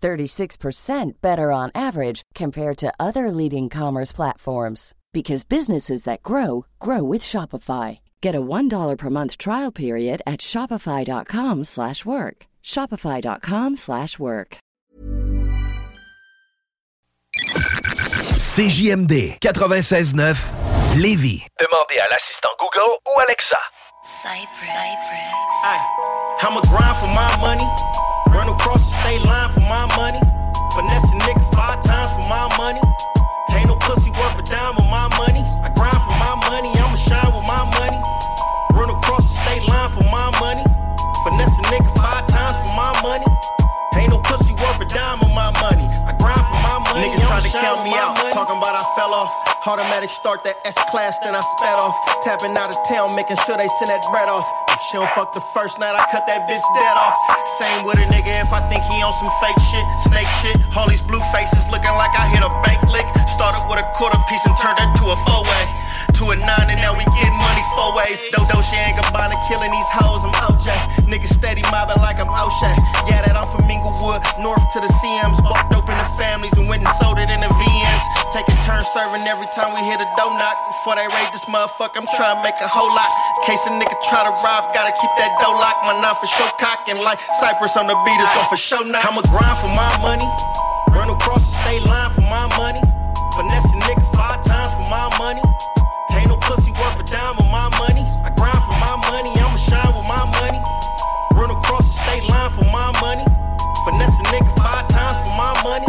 36% better on average compared to other leading commerce platforms because businesses that grow grow with Shopify. Get a $1 per month trial period at shopify.com/work. shopify.com/work. CJMD 96.9 Lévis. Demandez à l'assistant Google ou Alexa. Ay, I'ma grind for my money. Run across the state line for my money. Finesse a nigga five times for my money. Ain't no pussy worth a dime of my money. I grind for my money, I'ma shine with my money. Run across the state line for my money. Finesse a nigga five times for my money. Ain't no pussy worth a dime of my money. I grind for my money. Niggas I'ma count me out, talking about I fell off. Automatic start that S class, then I sped off. Tapping out of town, making sure they send that bread off. If she don't fuck the first night, I cut that bitch dead off. Same with a nigga if I think he on some fake shit, snake shit. All these blue faces looking like I hit a bank lick. Started with a quarter piece and turned that to a four way. To a nine, and now we getting money four ways. Dodo, she ain't Gabbana killing these hoes, I'm OJ. Niggas steady mobbing like I'm O'Shea. Yeah, that I'm from Inglewood, north to the CMs. Walked open the families and went and sold it in the VNs. Taking turns serving every time we hit a dough knock. Before they raid this motherfucker, I'm trying to make a whole lot. In case a nigga try to rob, gotta keep that dough locked. My knife for sure cocking like Cypress on the beat is go for sure knock. I'ma grind for my money. Run across the state line for my money. Finesse a nigga five times for my money. Ain't no pussy worth a dime of my money. I grind for my money, I'ma shine with my money. Run across the state line for my money. Finesse a nigga five times for my money.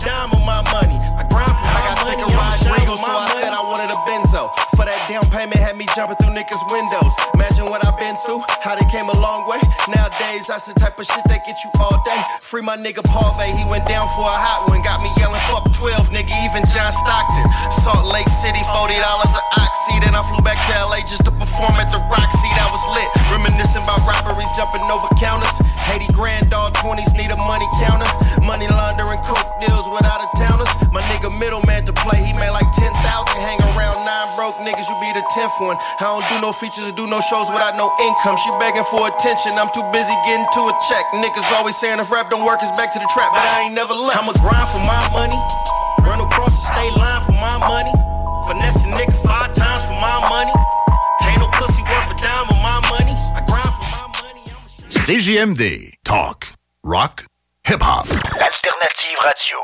Dime of my money. I grind for I my got money, sick of I'ma riding shine Regal, so I money. said I wanted a Benzo. For that down payment, had me jumping through niggas' windows. Imagine what I've been through, how they came a long way. Nowadays, that's the type of shit that get you all day. Free my nigga Parvey, he went down for a hot one. Got me yelling, fuck 12, nigga, even John Stockton. Salt Lake City, $40 a oxy. Then I flew back to LA just to perform at the Roxy. That was lit. Reminiscing about robberies, jumping over counters. 80 grand, dog 20s, need a money counter. Money laundering, coke deals with out of towners. My nigga middleman to play, he made like 10,000. Hang around nine broke niggas, you be the 10th one. I don't do no features or do no shows without no income. She begging for attention, I'm too busy getting to a check. Niggas always saying if rap don't work, it's back to the trap, but I ain't never left. I'ma grind for my money. Run across the state line for my money. Finesse a nigga five times for my money. Ain't no pussy worth a dime of my money. I grind for my money. I'ma Talk. Rock. Hip-hop. Alternative Radio.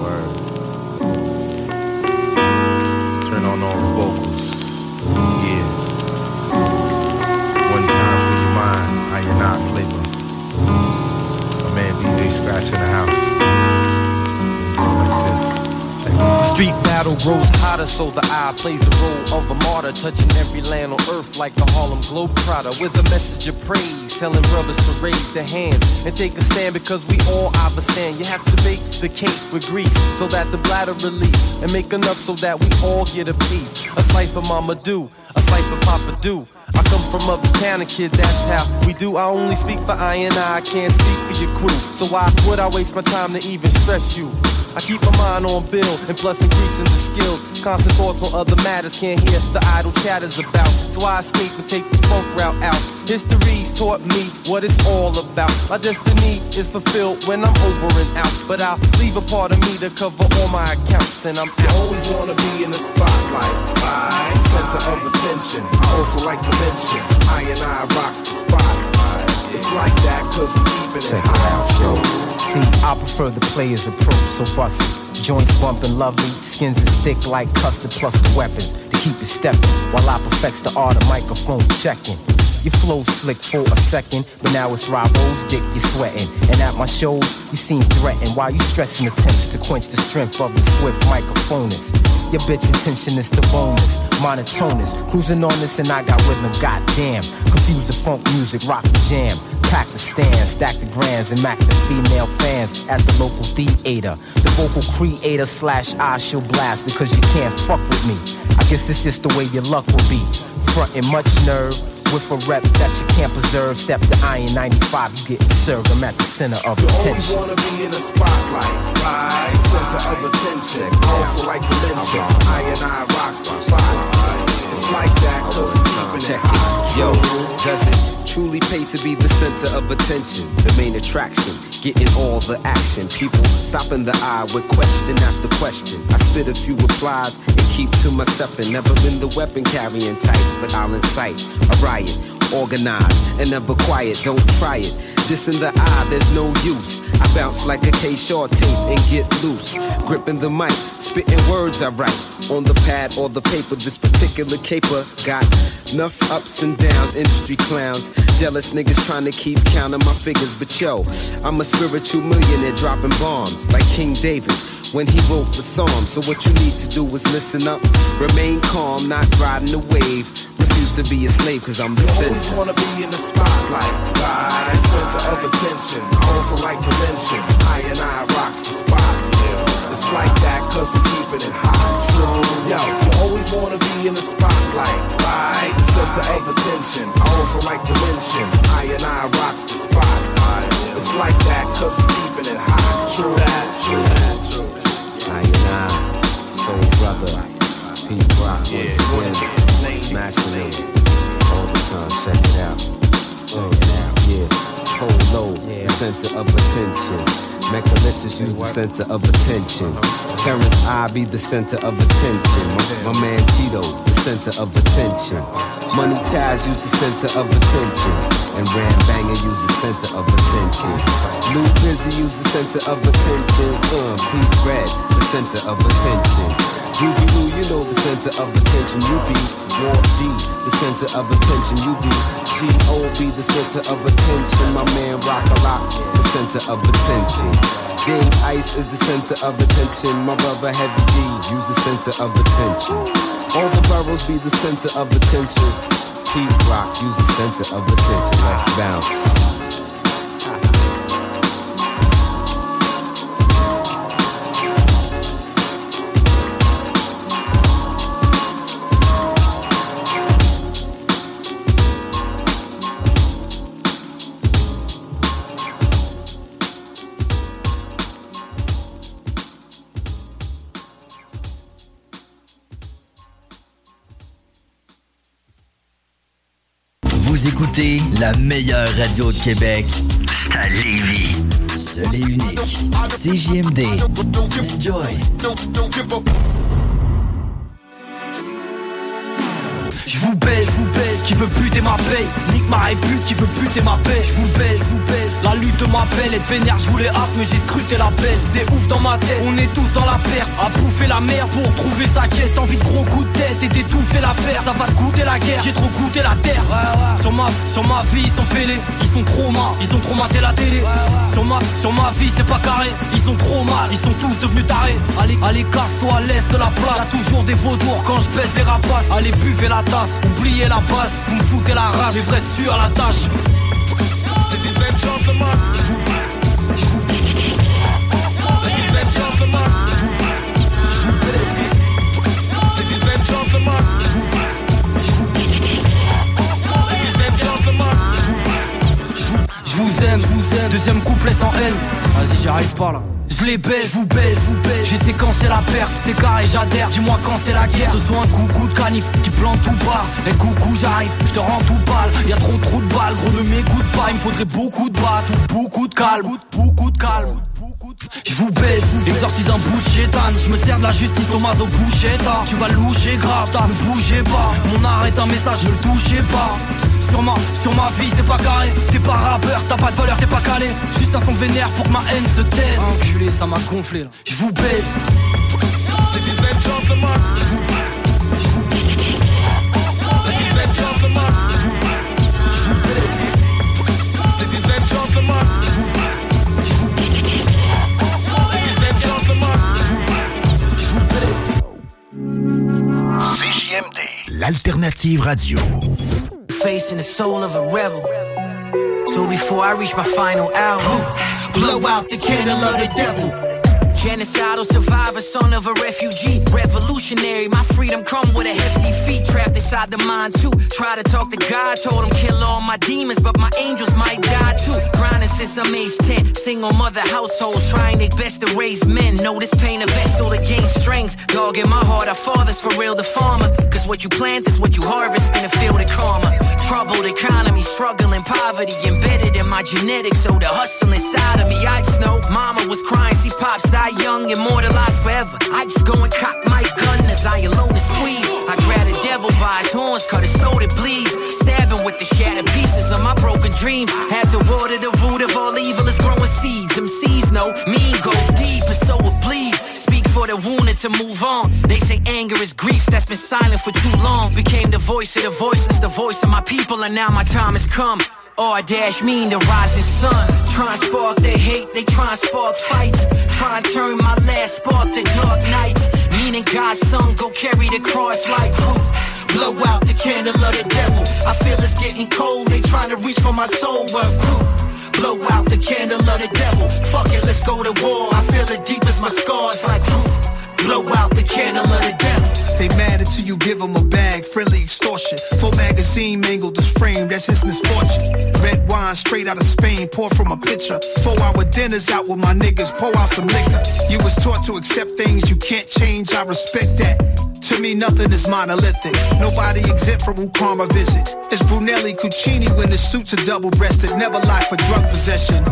Word. Turn on all the vocals. Yeah. One time for your mind, I am not flavor. My man DJ Scratch in the house. Street battle grows hotter, so the eye plays the role of a martyr, touching every land on earth like the Harlem Globetrotter, with a message of praise, telling brothers to raise their hands and take a stand because we all understand. You have to bake the cake with grease so that the bladder release and make enough so that we all get a piece. A slice for Mama Do, a slice for Papa Do. I come from uptown, and kid, that's how we do. I only speak for I and I, I can't speak for your crew. So why would I waste my time to even stress you? I keep my mind on bill and plus increasing the skills. Constant thoughts on other matters, can't hear the idle chatters about. So I escape and take the folk route out. History's taught me what it's all about. My destiny is fulfilled when I'm over and out. But I'll leave a part of me to cover all my accounts, and I'm I out. always wanna be in the spotlight, right? Center of attention. I also like to mention, I and I rocks the spot. It's like that cause we Check it yo. See, I prefer the player's approach, so bust it. Joints bumping lovely, skins is thick like custard, plus the weapons to keep it stepping. While I perfects the art of microphone checking. Your flow slick for a second, but now it's Robo's dick you're sweating. And at my shows, you seem threatened Why you stressing attempts to quench the strength of the swift microphonist. Your bitch intention is to bonus, monotonous. Cruising on this and I got rhythm, goddamn. Confuse the funk music, rock the jam. Pack the stand, stack the grands, and mac the female fans at the local theater. The vocal creator slash I shall blast because you can't fuck with me. I guess it's just the way your luck will be. Frontin' much nerve with a rep that you can't preserve. Step to iron 95, you getting served. I'm at the center of You always attention. wanna be in the spotlight, right? Center of attention. Also like to mention, I and I rocks the spot. Like that cause we keeping Check it. Yo, does it truly pay to be the center of attention? The main attraction, getting all the action. People stopping the eye with question after question. I spit a few replies and keep to myself and never been the weapon carrying type, but I'll incite a riot. Organized and never quiet, don't try it. This in the eye, there's no use. I bounce like a K short tape and get loose. Gripping the mic, spitting words I write on the pad or the paper. This particular caper got enough ups and downs. Industry clowns, jealous niggas trying to keep counting my figures. But yo, I'm a spiritual millionaire dropping bombs like King David when he wrote the psalm. So what you need to do is listen up, remain calm, not riding the wave. Refuse to be a slave, cause I'm the You always wanna be in the spotlight, right? Center of attention. I also like to mention, I and I rocks the spot. It's like that cause we keeping it hot. True. Yo, you always wanna be in the spotlight, right? Center of attention. I also like to mention, I and I rocks the spot. It's like that cause we keeping it hot. True that, true that, true that. I and I, soul brother, Pete Rock, again, smashing it all the time. Check it out. Check it out. Yeah, Polo, the center of attention. Mechalicious use the center of attention. Terrence I be the center of attention. My, my man Tito, the center of attention. Money Taz use the center of attention. And Ram Banger use the center of attention. Lou Busy use the center of attention. Uh, Pete Red, the center of attention. Lou, you know the center of attention. You be War G, the center of attention. You be G.O.B., the center of attention. My man Rock a Rock, the center of attention. Dave Ice is the center of attention. My brother Heavy D, use the center of attention. All the boroughs be the center of attention. Pete Rock, use the center of attention. Let's bounce. La meilleure radio de Québec. C'est à Lévis. Seul et unique. CJMD. Enjoy. Je vous baise, qui veut buter ma paye Nique ma répute, qui veut buter ma paix. Je vous baise, vous baise, la lutte m'appelle Être vénère, je voulais hâte, mais j'ai scruté la belle C'est ouf dans ma tête, on est tous dans la perte. À bouffer la merde pour trouver sa caisse. Envie de gros coups de tête et d'étouffer l'affaire Ça va te goûter la guerre, j'ai trop goûté la terre. Sur ma, sur ma vie, ils sont fêlés. Ils sont trop mal, ils ont trop maté la télé. Sur ma, sur ma vie, c'est pas carré. Ils sont trop mal, ils sont tous devenus tarés. Allez, allez, casse-toi, laisse de la place. Y'a toujours des vautours quand je baisse les rapaces. Allez, buvez la tasse, oubliez la base Vous me foutez la rage, tueurs à la tâche. Je vous aime, je vous aime. Deuxième couplet sans haine. Vas-y j'y arrive pas là je les baise, je vous baise, vous baise J'ai séquencé la perte, c'est carré, j'adhère. Dis-moi quand c'est la guerre. Ce sont un coucou de canif qui plante tout part Et coucou j'arrive, je te rends tout pâle. Y'a trop trop de balles, gros ne m'écoute pas. Il me faudrait beaucoup de battes ou beaucoup de calme. Beaucoup de calme. Je vous baise, exorcise un bout de chétane. Je me sers de la justice au maso bouchetta Tu vas loucher grave, t'as ne bougez pas. Mon art est un message, ne le touchez pas sur ma, sur ma vie, c'est pas carré. T'es pas rappeur, t'as pas de valeur, t'es pas calé. Juste un son vénère pour que ma haine se taise. Enculé, ça m'a gonflé là. Je vous baise. L'alternative radio. Facing the soul of a rebel. So before I reach my final hour, blow out the candle of the devil. Genocidal survivor, son of a refugee. Revolutionary, my freedom come with a hefty fee. Trapped inside the mind too. Try to talk to God, told him kill all my demons, but my angels might die too. Grinding since I'm age 10. Single mother households trying their best to raise men. Know this pain a vessel to gain strength. Dog in my heart, our fathers for real the farmer. Cause what you plant is what you harvest in a field of karma. Troubled economy, struggling poverty, embedded in my genetics. So the hustle inside of me, I just know mama was crying, see pops die young, immortalized forever. I just go and cock my gun as I alone and squeeze. I grab the devil by his horns, cut his throat, it bleeds. Stabbing with the shattered pieces of my broken dreams. Had to water the root of all evil is growing seeds. Them seeds know mean go deep, and so it bleed. Speak for the wounded to move on. They say anger is grief that's been silent for too long. Became the voice of the voiceless, the voice of my people, and now my time has come. Or dash mean the rising sun. Try and spark their hate, they try and spark fights. Try and turn my last spark to dark nights. Meaning God's son go carry the cross like who? Blow out the candle of the devil. I feel it's getting cold, they trying to reach for my soul, but who? Blow out the candle of the devil. Fuck it, let's go to war. I feel it deep as my scars like who? Blow out the candle of the devil. They mad until you give them a bag, friendly extortion. Full magazine mangled this frame, that's his misfortune. Red wine straight out of Spain, pour from a pitcher. Four hour dinners out with my niggas, pour out some liquor. You was taught to accept things you can't change, I respect that. To me, nothing is monolithic. Nobody exempt from who karma visit. It's Brunelli Cucini when the suits are double breasted. Never lie for drug possession.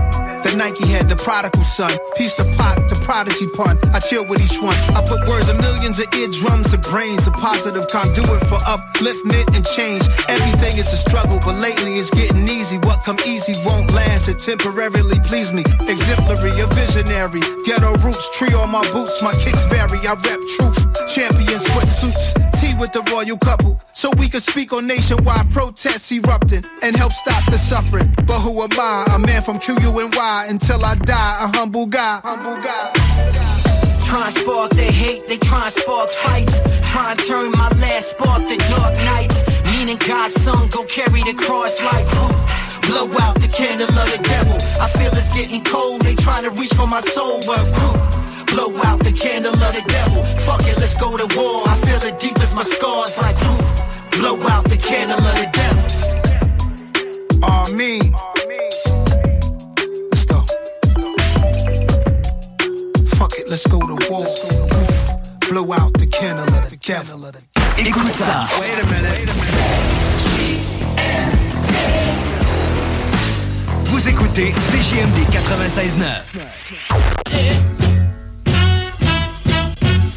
The Nike head, the prodigal son. Piece to pot, the prodigy pun. I chill with each one. I put words in millions of eardrums and brains. A positive conduit for upliftment and change. Everything is a struggle, but lately it's getting easy. What come easy won't last. It temporarily please me. Exemplary, a visionary. Ghetto roots, tree on my boots. My kicks vary. I rep truth. Champion sweatsuits. Tea with the royal couple. So we can speak on nationwide protests erupting and help stop the suffering. But who am I? A man from QUNY until I die. A humble guy. Humble guy. Try and spark their hate, they try and spark fights. Try and turn my last spark to dark nights. Meaning God's son go carry the cross like who? Blow out the candle of the devil. I feel it's getting cold, they trying to reach for my soul, but who? Blow out the candle of the devil. Fuck it, let's go to war. I feel it deep as my scars like who? Blow out the candle of the devil. Amen. Let's go. Fuck it, let's go to war. Blow out the candle of the devil. Écoute ça. Wait a minute. Vous écoutez CJMD 96.9.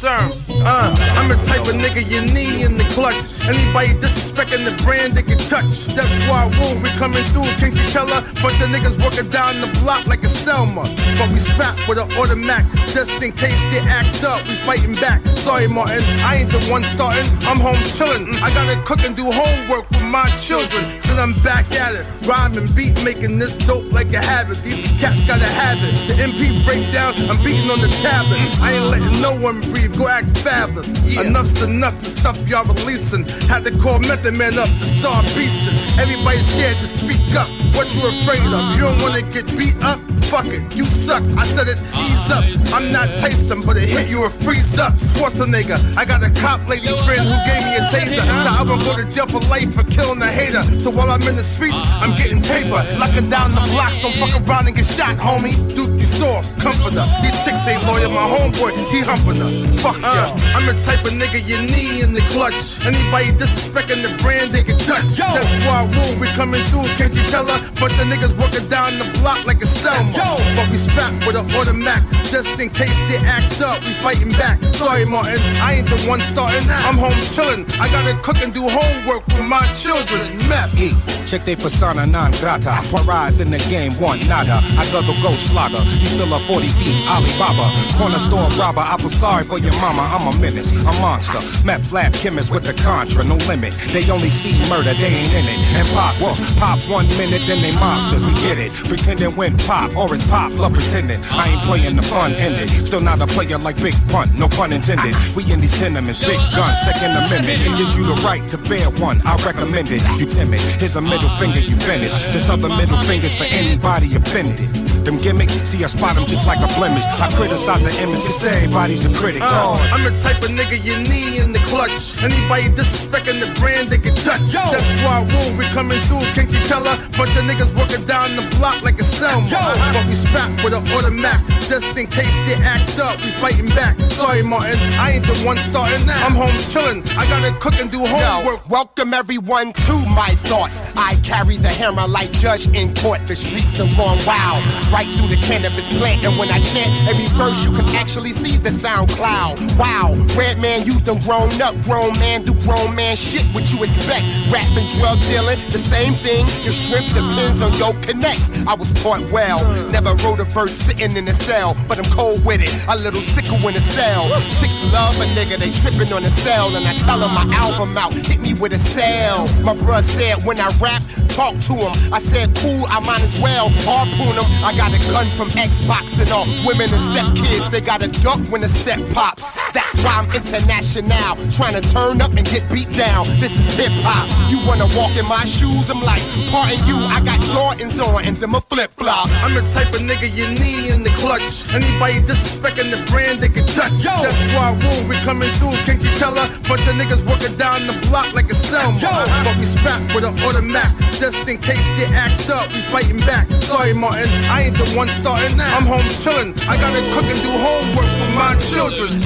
Uh, I'm the type of nigga you need in the clutch. Anybody disrespecting the brand, they get touched. That's why rule we coming through, King Teller. Bunch of niggas working down the block like a Selma. But we strapped with an automatic, just in case they act up. We fighting back. Sorry, Martin, I ain't the one starting. I'm home chilling. I gotta cook and do homework with my children. Then I'm back at it, rhyming, beat making this dope like a habit. These cats gotta have it. The MP breakdown, I'm beating on the tablet. I ain't letting no one breathe. Go ask Fabolous. Enough's enough. The stuff y'all releasing. Had to call Method Man up to start beasting. Everybody's scared to speak up. What you afraid of? You don't wanna get beat up? Fuck it, you suck. I said it, ease up. Uh-huh. I'm not Tyson, but it hit you a freeze up. Schwarzenegger. I got a cop lady friend who gave me a taser. So I won't go to jail for life for killing a hater. So while I'm in the streets, I'm getting paper. Locking down the blocks, don't fuck around and get shot, homie. Duke, you soft, comforter. These chicks ain't loyal, my homeboy, he humping her. Fuck yeah. Uh. I'm the type of nigga you need in the clutch. Anybody disrespecting the brand, they get touched. That's why rule we coming through, can't you tell her? Bunch of niggas working down the block like a Selma. But we strapped with an automatic. Just in case they act up, we fighting back. Sorry, Martin, I ain't the one starting. I'm home chillin'. I gotta cook and do homework with my children. Meth. E, check they persona non grata. Rise in the game, one nada. I guzzle go slugger. You still a 40 deep Alibaba. Corner store robber. I was sorry for your mama. I'm a menace, a monster. Meth lab chemist with the contra, no limit. They only see murder, they ain't in it. Imposters. Pop pop one minute, then they monsters. We get it. Pretending when pop, or it's pop, love pretending. I ain't playing the fun ended. Still not a player like Big Pun, no pun intended. We in these tenements, big gun, second amendment. It gives you the right to bear one. I recommend it. You timid. Here's a middle finger, you finish. This other middle finger's for anybody offended. Them gimmicks, see I spot them just like a blemish. I criticize the image, cause everybody's a critic. Oh, I'm the type of nigga you need in the clutch. Anybody disrespecting the brand, they can touch. Yo. That's why rule we coming through. Can't you tell her? Bunch of niggas working down the block like a Selma. Yo. But we strapped with an automatic. Just in case they act up, we fighting back. Sorry, Martin, I ain't the one starting that. I'm home chillin'. I gotta cook and do homework. Yo, welcome everyone to my thoughts. I carry the hammer like judge in court. The streets done gone wild. Right through the cannabis plant. And when I chant every verse, you can actually see the sound cloud. Wow, Redman, you done grown up. Grown man do grown man shit. What you expect? Rapping, drug dealing, the same thing. Your strength depends on your connects. I was taught well. Never wrote a verse sitting in a cell, but I'm cold with it. A little sicker in a cell. Chicks love a nigga, they tripping on a cell. And I tell them my album out, hit me with a cell. My bruh said when I rap, talk to him. I said cool, I might as well harpoon him. I got a gun from Xbox and all women and step kids, they got a duck when the step pops. That's why I'm international, trying to turn up and get beat down. This is hip hop. You wanna walk in my shoes? I'm like, pardon you, I got Jordans on and them a flip flops. I'm the type of nigga you need in the clutch. Anybody disrespecting the brand, they can touch. Yo. That's why I rule, we coming through. Can't you tell her? Bunch of niggas working down the block like a Selma. Yo. But we strapped with an automatic. Just in case they act up, we fighting back. Sorry, Martin, I ain't the one starting that. I'm home chillin'. I gotta cook and do homework for my children.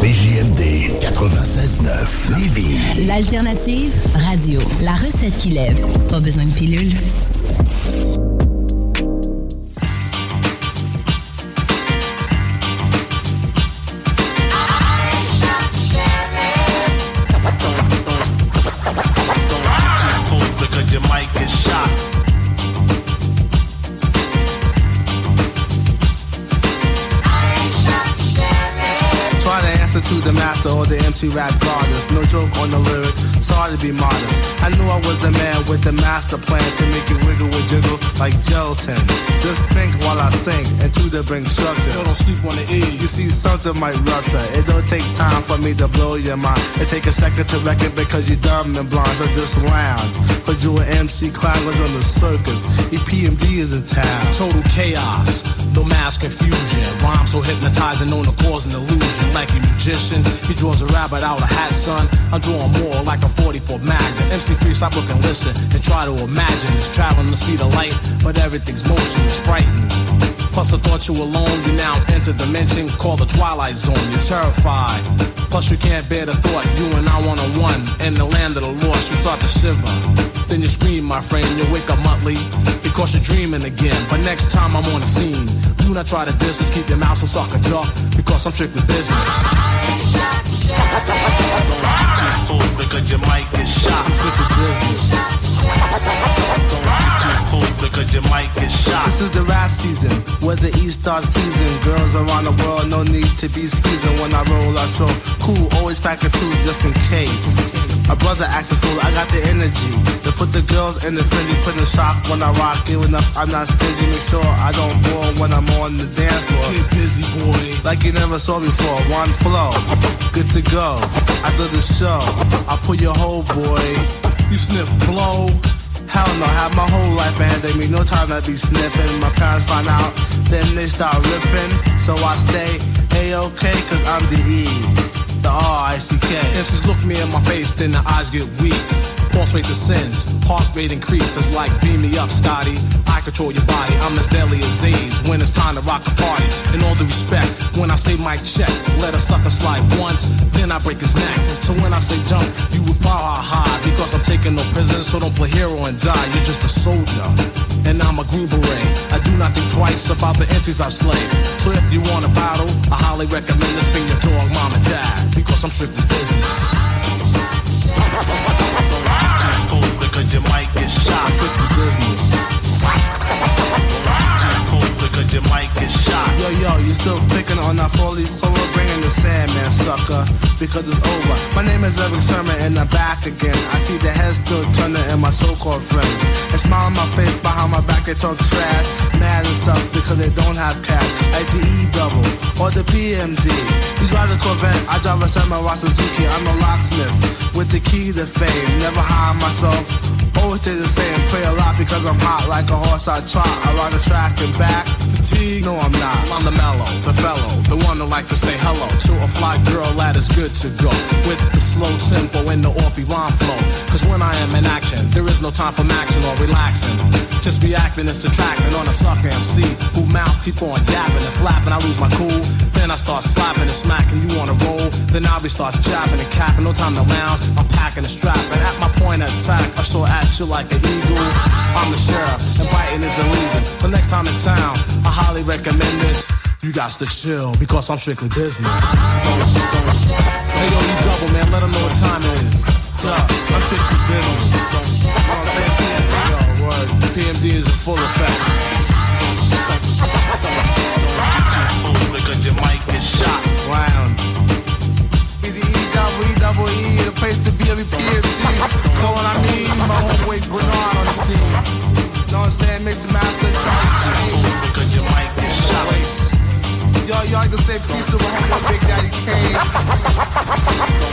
CJMD 96.9 Lévis. L'alternative radio. La recette qui lève. Pas besoin de pilule. To the master or the empty rap goddess. No joke on the lyric, sorry to be modest. I knew I was the man with the master plan to make it wiggle and jiggle like gelatin. Just think while I sing and to the bring structure. Yo, don't sleep on the E. You see, something might rupture. It don't take time for me to blow your mind. It take a second to reckon because you dumb and blind. So just lounge. Cause you an MC climbers on the circus. EPMD is in town. Total chaos, no mass confusion. Rhymes so hypnotizing, known to cause an illusion. Like a magician, he draws a rabbit out of hat, son. I'm drawing more like a 44 Magnum. MC3, stop looking, listen, and try to imagine. It's traveling the speed of light, but everything's motion is frightening. Plus the thought you alone, you now enter dimension called the twilight zone. You're terrified. Plus you can't bear the thought you and I one on one in the land of the lost. You start to shiver. Then you scream, my friend. You wake up monthly because you're dreaming again. But next time I'm on the scene, do not try to distance. Keep your mouth so sucker jaw because I'm strictly business. Just fool because your mic is shot. Strictly business. Because your mic is shot. This is the rap season where the East starts pleasing. Girls around the world, no need to be skeezing. When I roll, I show cool, always pack a two just in case. My brother acts a fool, I got the energy to put the girls in the frenzy, put in shock when I rock. Give enough, I'm not stingy. Make sure I don't bore when I'm on the dance floor. Get busy, boy. Like you never saw before, one flow, good to go. After the show, I put your whole boy. You sniff blow. Hell no, have my whole life of me. No time to be sniffing. My parents find out, then they start riffing. So I stay A-OK, cause I'm the E, the R-I-C-K. MCs look me in my face, then the eyes get weak. False rate sins, heart rate increases like beam me up, Scotty. I control your body, I'm as deadly as AIDS when it's time to rock a party. In all due respect, when I say my check, let a sucker slide once, then I break his neck. So when I say jump, you would power high because I'm taking no prisoners, so don't play hero and die. You're just a soldier, and I'm a green beret. I do not think twice about the entities I slay. So if you want a battle, I highly recommend this bring your dog, mom and dad, because I'm strictly business. Shot. Strictly business. Because you might get shot. Yo, yo, you still picking on that four leaf clover, bringing the Sandman, sucker, because it's over. My name is Erick Sermon, and I'm back again. I see the heads still turning, and my so-called friends. And smile on my face, behind my back they talk trash, mad and stuff because they don't have cash. Like the E double or the PMD. You drive the Corvette, I drive a Samurai Suzuki. I'm a locksmith with the key to fame. Never hide myself. Always stay the same, pray a lot because I'm hot like a horse I trot. I ride the track and back. Fatigue? No, I'm not. I'm the mellow, the fellow, the one that like to say hello to a fly girl that is good to go. With the slow tempo and the offbeat rhyme flow. Cause when I am in action, there is no time for action or relaxing. Just reacting and subtracting on a sucker MC who mouth keep on yapping and flapping. I lose my cool, then I start slapping and smacking you on a roll. Then I'll be starts jabbing and capping. No time to lounge, I'm packing. And at my point of attack, I shall at you like an eagle. I'm the sheriff, and biting is illegal. So next time in town, I highly recommend this. You got to chill because I'm strictly business. Hey yo, you double man, let them know what time it is. Yeah, I'm strictly business. You know what I'm saying? PMD, yo, word. PMD is in full effect. Because you might get shot. Rounds. E double E double E, the place to be every PMD. Know what I mean? My homeboy Bernard on the scene. Know what I'm saying? Mix the master, Charlie James. Because you might get shot. Yo, y'all can say peace to my homeboy Big Daddy Kane.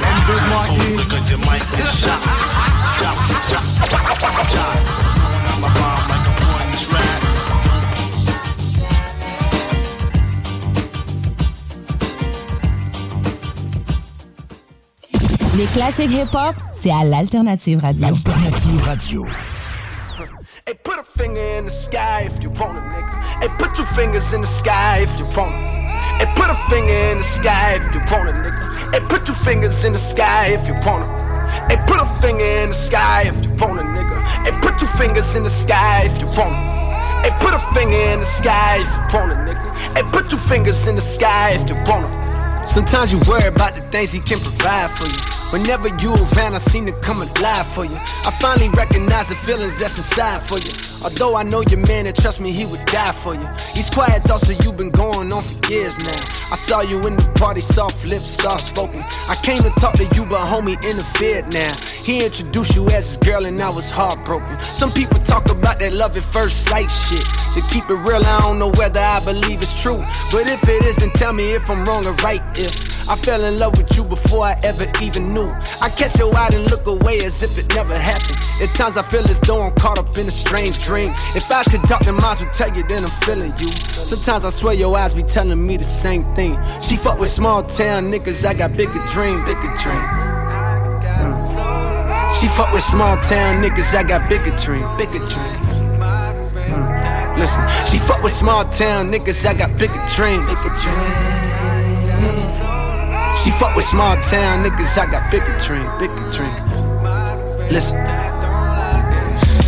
And Biz Markie. Because you might get shot. Shot, shot, shot, shot. I'm a bomb like a boy in this rap. Les classiques hip-hop, c'est à l'Alternative Radio. Alternative Radio. Hey, put a finger in the sky if you want it, nigga. Hey, put two fingers in the sky if you want it. Hey, put a finger in the sky if you want it, nigga. Hey, put two fingers in the sky if you want it. Hey, put a finger in the sky if you want it, nigga. Hey, put two fingers in the sky if you want it. Hey, put a finger in the sky if you want it, nigga. Hey, put two fingers in the sky if you want it. Sometimes you worry about the things he can provide for you. Whenever you around, I seem to come alive for you. I finally recognize the feelings that's inside for you. Although I know your man and trust me, he would die for you. These quiet thoughts that you've been going on for years now. I saw you in the party, soft lips, soft spoken. I came to talk to you, but homie interfered now. He introduced you as his girl, and I was heartbroken. Some people talk about that love at first sight shit. To keep it real, I don't know whether I believe it's true. But if it is, then tell me if I'm wrong or right. If I fell in love with you before I ever even knew. I catch your eye and look away as if it never happened. At times I feel as though I'm caught up in a strange dream. If eyes could talk, then minds would tell you, then I'm feeling you. Sometimes I swear your eyes be telling me the same thing. She fuck with small town niggas, I got bigger dream, bigger dream. She fuck with small town niggas, I got bigger dream, bigger dream. Listen, she fuck with small town niggas, I got bigger dream, bigger dream. She fuck with small town niggas, I got bigger dream, bigger dream. Listen.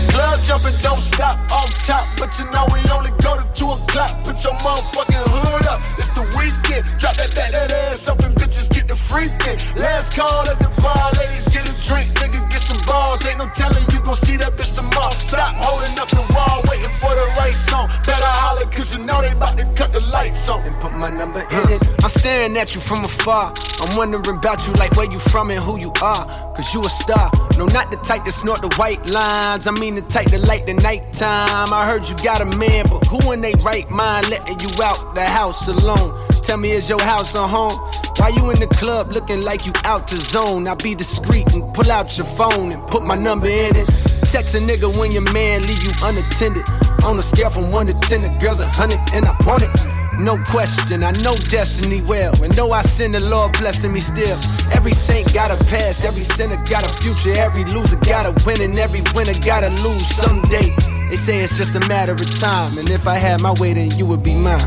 Club jumping, don't stop off top. But you know we only go to 2 o'clock. Put your motherfucking hood up. It's the weekend. Drop that back, that ass up and bitches get the free thing. Last call at the bar, ladies drink. Nigga get some balls. Ain't no telling you gon' see that bitch tomorrow. Stop holding up the wall, waiting for the right song. Better holler, cause you know they about to cut the lights on. And put my number in it. I'm staring at you from afar. I'm wondering about you, like where you from and who you are. Cause you a star. No, not the type to snort the white lines. I mean the type to light the nighttime. I heard you got a man, but who in they right mind letting you out the house alone? Tell me, is your house a home? Why you in the club looking like you out the zone? I be discreet and pull out your phone and put my number in it. Text a nigga when your man leave you unattended. On a scale from 1 to 10, the girl's a 100 and I want it. no question. I know destiny well, and know I sin, the Lord blessing me still. Every saint got a past, every sinner got a future, every loser got a win, and every winner gotta lose someday. They say it's just a matter of time, and if I had my way, then you would be mine.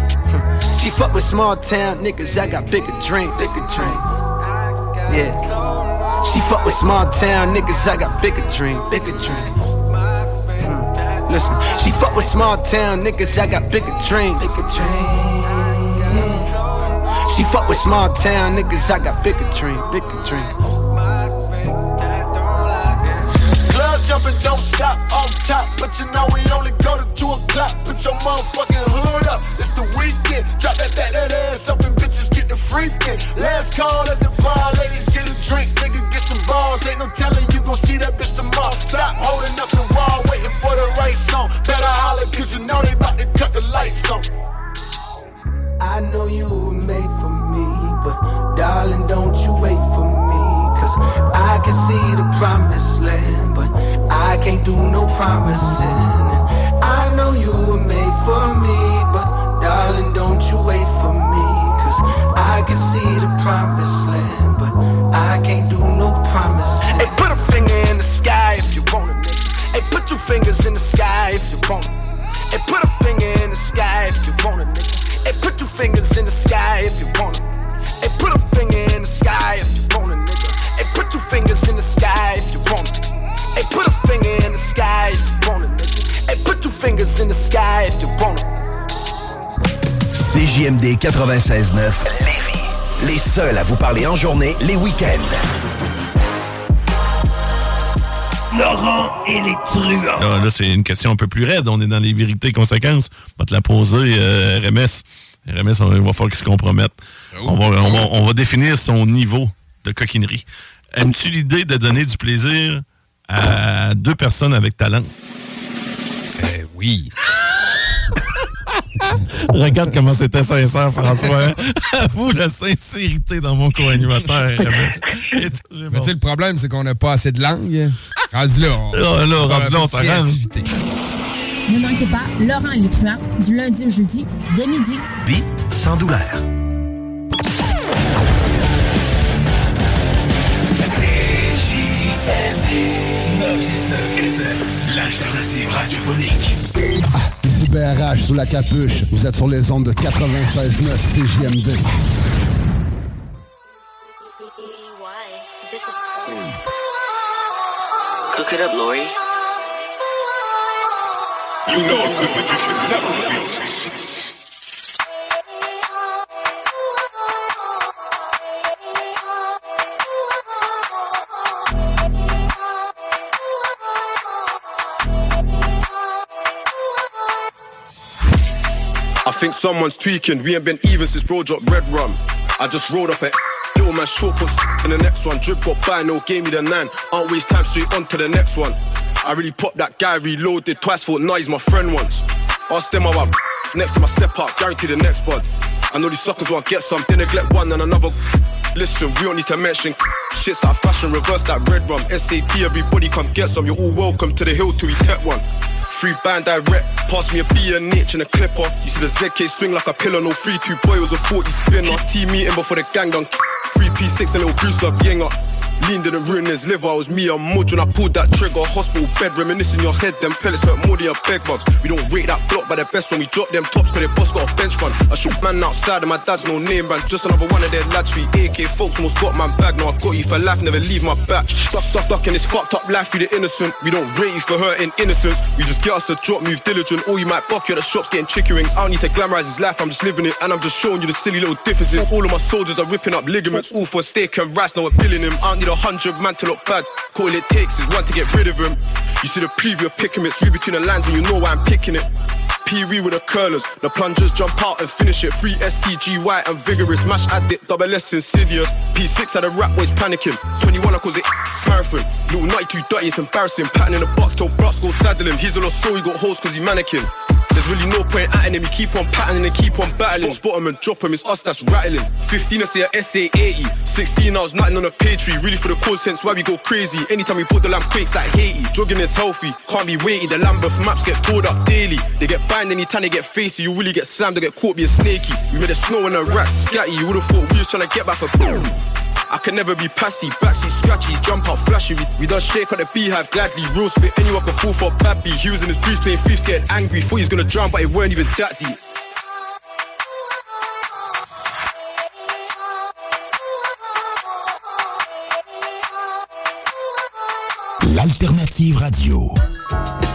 she fuck with small town niggas, I got bigger drink, bigger drink. Yeah. She fuck with small town niggas, I got bigger drink, bigger drink. Hmm. Listen, she fuck with small town niggas, I got bigger drink, bigger drink. She fuck with small town niggas, I got bigger dream, bigger dream. Jumping, don't stop off top, but you know we only go to two o'clock. Put your motherfucking hood up, it's the weekend. Drop that that that ass up and bitches get the freaking. Last call at the bar, ladies get a drink, nigga get some balls. Ain't no telling you gon' see that bitch tomorrow. Stop holding up the wall, waiting for the right song. Better holler, cause you know they about to cut the lights on. I know you were made for me, but darling, don't you wait for me. Cause I can see the promised land, but I can't do no promising. And I know you were made for me, but darling, don't you wait for me. Cause I can see the promised land, but I can't do no promising. Hey, put a finger in the sky if you want it. Hey, put two fingers in the sky if you want it. Hey, put a finger in the sky if you want it. Hey, put two fingers in the sky if you want it. Hey, put a finger in the sky if you want it, put two fingers in the sky if you want it. Hey, put a finger in the sky if you want it, nigga. Hey, put two fingers in the sky if you want it. CJMD 96.9 Lévis. Les seuls à vous parler en journée, les week-ends. Laurent et les truands. Là, là, c'est une question un peu plus raide. On est dans les vérités et conséquences. On va te la poser, euh, RMS. RMS, on, il va falloir qu'il se compromette. On, va, on, va, on va définir son niveau de coquinerie. Aimes-tu l'idée de donner du plaisir à deux personnes avec talent? Eh oui. Regarde comment c'était sincère, François. Avoue la sincérité dans mon co-animateur. Mais tu sais, le problème, c'est qu'on n'a pas assez de langue. Rendu là, on, Là, là, on rendu là, on s'arrange. Ne manquez pas Laurent et les truands du lundi au jeudi dès midi. Vie sans douleur. L'alternative radiophonique. Du BRH sous la capuche. Vous êtes sur les ondes de 96.9 CJMD. Cook it up, Lori. You know a good magician never reveals I think someone's tweaking. We ain't been even since bro dropped red rum. I just rolled up a little man short put in the next one. Drip got by, no gave me the nine. Aren't waste time straight on to the next one. I really popped that guy, reloaded twice, thought nah, he's my friend once. Asked them about next time I step up, guarantee the next bud. I know these suckers want get some, they neglect one and another. Listen, we don't need to mention shit's out fashion, reverse that red rum. SAT, everybody come get some. You're all welcome to the hill till we get one. Free band direct, pass me a B a B, a niche and a clipper. You see the ZK swing like a pillar, no 3-2 boy was a 40 spinner. Team meeting before the gang done. 3P6 and little Bruce love Yenger. Lean didn't ruin his liver, it was me, I'm mud when I pulled that trigger. Hospital bed, reminiscing your head, them pellets hurt more than your beg bugs. We don't rate that block by the best when we drop them tops, cause the boss got a bench gun. I shook man outside and my dad's no name brand. Just another one of their lads, three AK folks most got my bag. Now I got you for life, never leave my back. Stuck, stuck, stuck in this fucked up life, you the innocent. We don't rate you for hurting innocence. We just get us a drop, move diligent. Or you might buck you at the shops getting chicken. I don't need to glamorize his life, I'm just living it. And I'm just showing you the silly little differences. All of my soldiers are ripping up ligaments, all for steak and rice. Now we're billing him. I don't need a hundred man to look bad. All it takes is one to get rid of him. You see the preview, picking it's read between the lines, and you know why I'm picking it. Pee wee with the curlers, the plungers jump out and finish it. Free STG white and vigorous, mash addict, double S insidious. P6 had the rap boys panicking. 21 I cause it marathon. Little 92 dirty, it's embarrassing. Pattern in the box, told Brusco saddle him. He's a lost soul, he got hoes cause he mannequin. There's really no point at him, we keep on patterning and keep on battling. Spot him and drop him, it's us that's rattling. 15, I say a SA80. 16, I was nothing on a pay tree. Really for the cause, hence why we go crazy. Anytime we put the lamp quakes like Haiti. Jogging is healthy, can't be weighty. The Lambeth maps get pulled up daily. They get banned anytime they get facey. You really get slammed, they get caught being snaky. We made it snow in a rat scatty. You would've thought we was trying to get back a I can never be passy, backseat scratchy, jump out flashy. We, we done shake on the beehive gladly. Real spit, anyone can fall for beat. Hughes in his boots playing thief, scared angry. Thought he was gonna drown, but it weren't even that deep. L'alternative radio.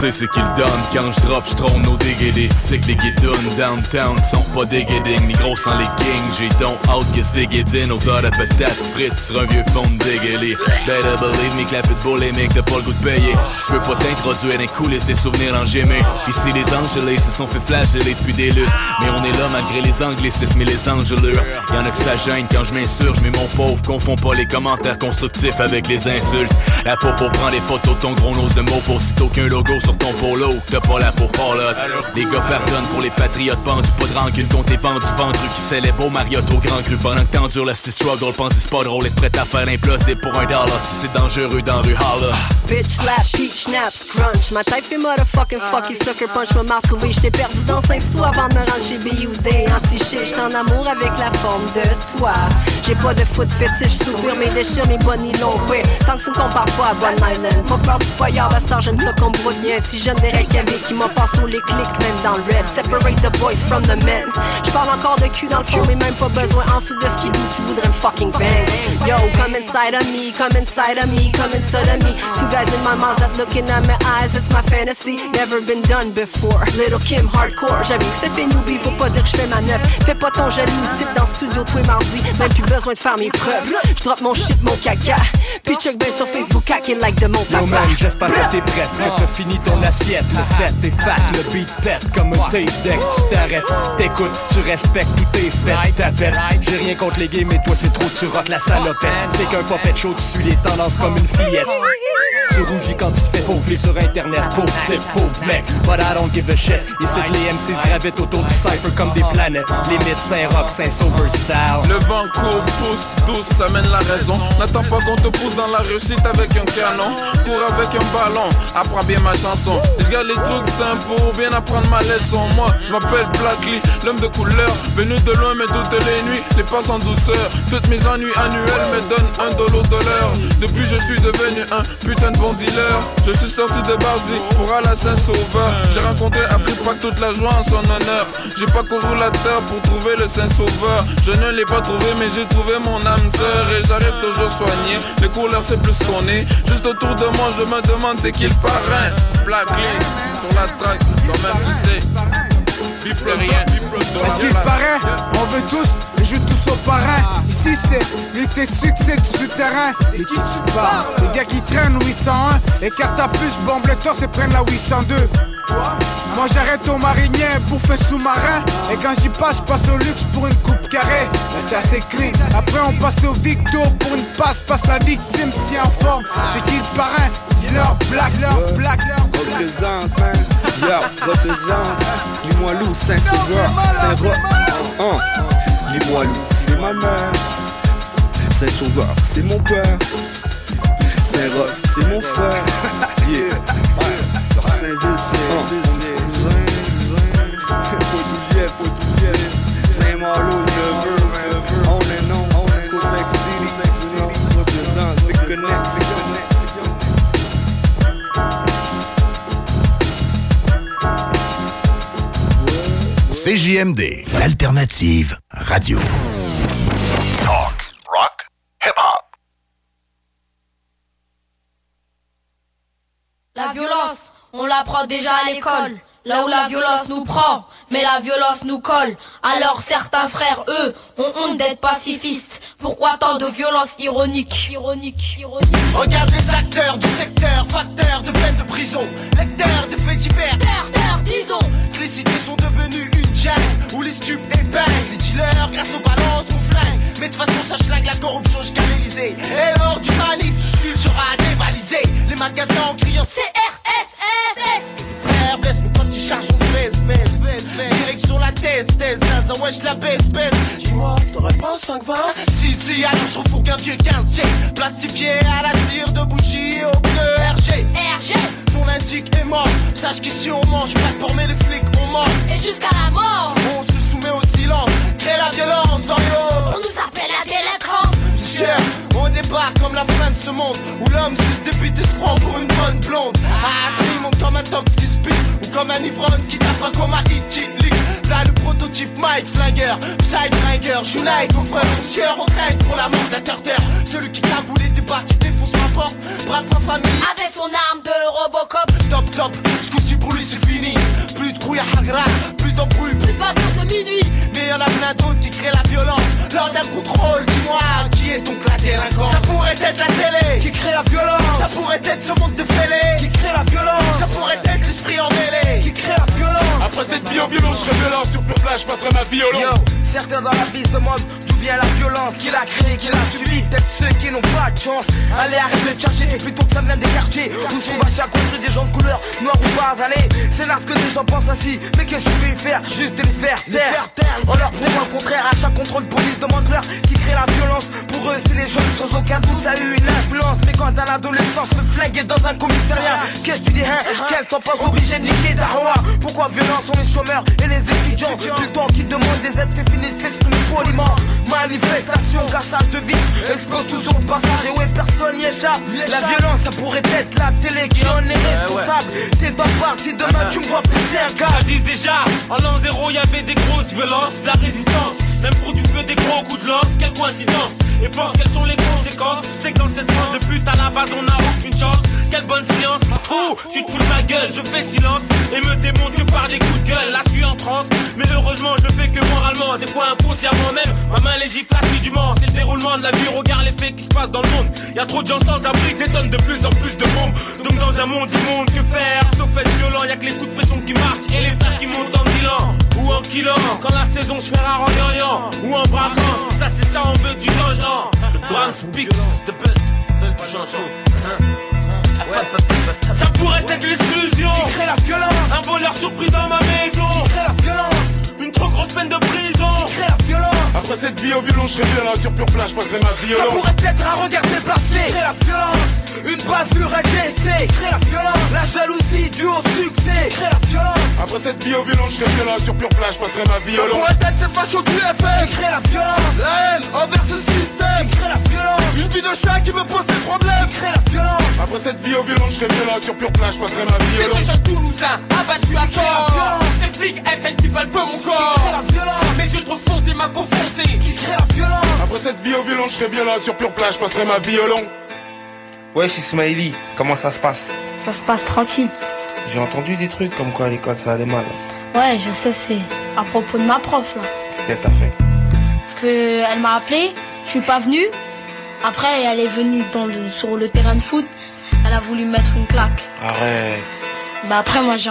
Sais c'est qu'il donne quand je drop, je trône déguédés. Tu sais que les guidons downtown sont pas déguéding, ni gros sans les kings. J'ai donc out que ce déguédine, odeur de patate frites sur un vieux fond de dégueulé. Better believe me que la pitbull les mecs t'as pas le goût de payer. Tu veux pas t'introduire dans coulisses des souvenirs en gémé. Ici les angelés se sont fait flageller depuis des luttes. Mais on est là malgré les anglicismes et les angelures. Y'en a que ça gêne quand je m'insurge, mais mon pauvre, confonds pas les commentaires constructifs avec les insultes. La peau pour prendre les photos ton gros nose de mots pour qu'un logo sur ton polo, t'as pas la peau parlotte. Les gars pardonnent pour les patriotes pendus, pas de rancune contre les vendus vendu qui célèbrent au Marriott au grand cru pendant que t'endures le style struggle. Pense c'est pas drôle, être prêt à faire l'imploser pour un dollar si c'est dangereux dans rue holla. Bitch slap, peach snaps, crunch. Ma taille fait motherfucking fuck, il sucker punch. M'a mal trouvé, j't'ai perdu dans 5 sous avant de me rendre chez BUD. Anti-shit, j't'en amour avec la forme de toi. J'ai pas de foot fétiche, sourire mes déchets, mes bonnes longs, ouais. Tant que ça ne compare pas à Bonne Island. Pas peur du foyer, bastard, j'aime ça broute. Y'a un petit jeune des Reykjavik qui m'a pas sur les clics, même dans le red. Separate the boys from the men. J'parle encore de cul dans le cul, mais même pas besoin en dessous de ce qui doute, tu voudrais me fucking bang. Yo, come inside of me, come inside of me, come inside of me. Two guys in my mouth that looking at my eyes, it's my fantasy. Never been done before. Little Kim hardcore, j'avais que c'est fait newbie pour pas dire que j'fais ma neuf. Fais pas ton jaloux, sit dans le studio tous les mardis. Même plus besoin de faire mes preuves. J'drop mon shit, mon caca. Puis check ben sur Facebook, hack it like de mon Yo papa. man, j'espère que t'es prête, que t'as fini ton assiette Le set est fat, le beat pète comme un tape deck Tu t'arrêtes, t'écoutes, tu respectes, tout est fait T'appelles, j'ai rien contre les gays mais toi c'est trop, tu rotes la salopette T'es qu'un popet chaud, tu suis les tendances comme une fillette tu rougis quand tu te fais pauvrer sur internet Pauvre type, pauvre mec, but I don't give a shit Ici que les MCs gravitent autour du cypher comme des planètes Limite Saint-Roch, Saint-Sauveur style Le vent court, pousse, douce, ça mène la raison. N'attends pas qu'on te pousse dans la réussite avec un canon. Cours avec un ballon, apprends bien ma chanson. Je garde les trucs simples pour bien apprendre ma leçon. Moi, je m'appelle Blackly, l'homme de couleur. Venu de loin, mais toutes les nuits, les passe en douceur. Toutes mes ennuis annuels me donnent un dollar de l'heure. Depuis, je suis devenu un putain de Je suis sorti de Bardi pour aller à Saint-Sauveur. J'ai rencontré Afripac toute la joie en son honneur. J'ai pas couru la terre pour trouver le Saint-Sauveur. Je ne l'ai pas trouvé, mais j'ai trouvé mon âme sœur. Et j'arrive toujours soigné. Les couleurs, c'est plus qu'on est. Juste autour de moi, je me demande c'est qui le parrain? Blackly, sur la track, toi-même tu sais. Bifle rien, Parce qu'il paraît, on veut tous et joue tous au parrain. Ici c'est lutte et succès du souterrain. Et qui tu parles? Les gars qui traînent 801 et catapultes, bombe le torse et prennent la 802. Moi j'arrête au marinier pour faire sous-marin. Et quand j'y passe, je passe au luxe pour une coupe carrée. La chasse est clean. Après on passe au victo pour une passe Passe la victime, si en forme. C'est qui le parrain? Dis-leur black, leur black, leur black. Yo, représente. Limoilou, Saint-Sauveur, Saint-Roch. Hein. Limoilou, c'est ma mère. Saint-Sauveur, c'est mon père. Saint-Roch, c'est mon frère. Yeah. CJMD, l'alternative radio. Talk, rock, hip hop. La violence, on l'apprend déjà à l'école. Là où la violence nous prend, mais la violence nous colle. Alors certains frères, eux, ont honte d'être pacifistes. Pourquoi tant de violence ironique? Ironique, ironique. Regarde les acteurs du secteur, facteurs de peine de prison, lecteurs de faits divers. Terre, terre, disons. Les cités sont devenues jungle où les stupes épinglent les dealers grâce aux balances, aux flingues. Mais de toute façon, corruption jusqu'à l'Elysée. Et lors du manif, je suis le à dévaliser les magasins en criant CRSSS. Frère, baisse mais quand tu charges, on se baisse, baisse, baisse, baisse. Direction la thèse, thèse, naze, ouais, je la baisse, baisse. Dis-moi, t'aurais pas 5 20 Si, si, alors je refourgue un vieux 15 G. Plastifié à la tire de bougie au pneu RG. RG. Ton indique est mort. Sache qu'ici on mange, pas pour mais les flics on mange. Et jusqu'à la mort. On se soumet au silence, crée la violence dans les hauts. On nous appelle la délinquance. Sûr, on débarque comme la fin de ce monde Où l'homme juste débite et se prend pour une bonne blonde Ah, c'est monte comme un top qui speed Ou comme un ivrogne qui tape un coma hit Là le prototype Mike Flinguer, Psy Flinguer, Junai, ton frère, sieur, on traîne pour la mort d'un terre Celui qui t'a voulu débarque, qui famille Avec son arme de Robocop. Stop, stop, ce coup-ci pour lui c'est fini. Plus de couilles à Hagra, plus d'embrouilles, plus Pas de minuit. mais y'en a plein d'autres qui créent la violence. Lors d'un contrôle, dis-moi, qui est donc la délinquance. Ça pourrait être la télé Qui crée la violence. Ça pourrait être ce monde de fêlés. Qui crée la violence. Ça pourrait être l'esprit emmêlé. Qui crée la violence Après cette vie au violon, je serai violent. Sur pure plage, je passerai ma vie au long. Yo, certains dans la vie se demandent d'où vient la violence Qui l'a créée, qui l'a subie. Peut-être ceux qui n'ont pas de chance. Allez arrête de chercher plutôt que ça vient des quartiers Où se trouve à chaque côté des gens de couleur Noir ou pas allez C'est là ce que des gens pensent ainsi. Mais qu'est-ce que tu veux y faire? Juste de les faire taire On leur prouve le contraire. À chaque contrôle de police Demande-leur qui crée la violence. Pour eux c'est les jeunes sans aucun doute. Ça a eu une influence. Mais quand à l'adolescence se flinguer dans un commissariat Qu'est-ce que tu dis hein? Qu'elles sont pas obligées de niquer ta Pourquoi violence sont les chômeurs et les étudiants. Du temps qui demandent des aides c'est fini de s'exprimer poliment. Manifestation, cassage de vie Explose toujours le passage. Et ouais personne y échappe. La violence ça pourrait être la télé qui en est responsable. T'es dans pas si demain tu me vois péter un dit déjà, en l'an zéro, y avait des grosses violences, la résistance. Même pour du feu, des gros coups de lance, quelle coïncidence. Et pense quelles sont les conséquences. C'est que dans cette France de pute, à la base, on n'a aucune chance. Quelle bonne science. Oh, tu te fous de ma gueule, je fais silence. Et me démonte que par des coups de gueule. Là, je suis en transe. Mais heureusement, je le fais que moralement. Des fois inconsciemment même. Ma main les gifle assidûment. C'est le déroulement de la vie. Regarde les faits qui se passent dans le monde. Y a trop de gens sans abri, des tonnes de plus en plus de bombes. Donc dans un monde immonde, que faire? Sauf être violent, y a que les coups de pression qui marchent. Et les frères qui montent en bilan. Ou en killant, quand la saison fais rare en yoyant Ou en braquant, si ça c'est ça on veut du genre Le Brown speaks, de peu, veulent du changeau Ça pourrait être l'exclusion. Qui crée la violence. Un voleur surpris dans ma maison. Qui crée la violence. Une trop grosse peine de prison. Qui crée la violence Après cette vie au violon, je serai violent sur pure plage, je passerai ma vie au Ça pourrait être un regard déplacé. Crée la violence. Une bavure indécée Crée la violence. La jalousie due au succès. Crée la violence. Après cette vie au violon, je serai violent sur pure plage, je passerai ma vie Ça pourrait être ces fachos du FN Qui crée la violence. La haine envers ce système. Qui crée la violence. Une vie de chien qui me pose des problèmes. Qui crée la violence. Après cette vie au violon, je serai violent sur pure plage, je passerai ma vie au C'est ce jeune toulousain abattu à corps. violence. Ces flics FN qui palpent mon corps. violence. Mes yeux trop foncés, ma peau foncée Qui crée la violence Après cette vie au violon, je serai violent sur pure plage, je passerai ma vie au long. Wesh Ismaili, comment ça se passe? Ça se passe tranquille. J'ai entendu des trucs comme quoi à l'école ça allait mal. Ouais, je sais, c'est à propos de ma prof là. Qu'est-ce qu'elle t'a fait? Parce que elle m'a appelé, je suis pas venu. Après, elle est venue dans le- sur le terrain de foot. Elle a voulu mettre une claque. Arrête. Bah après, moi j'ai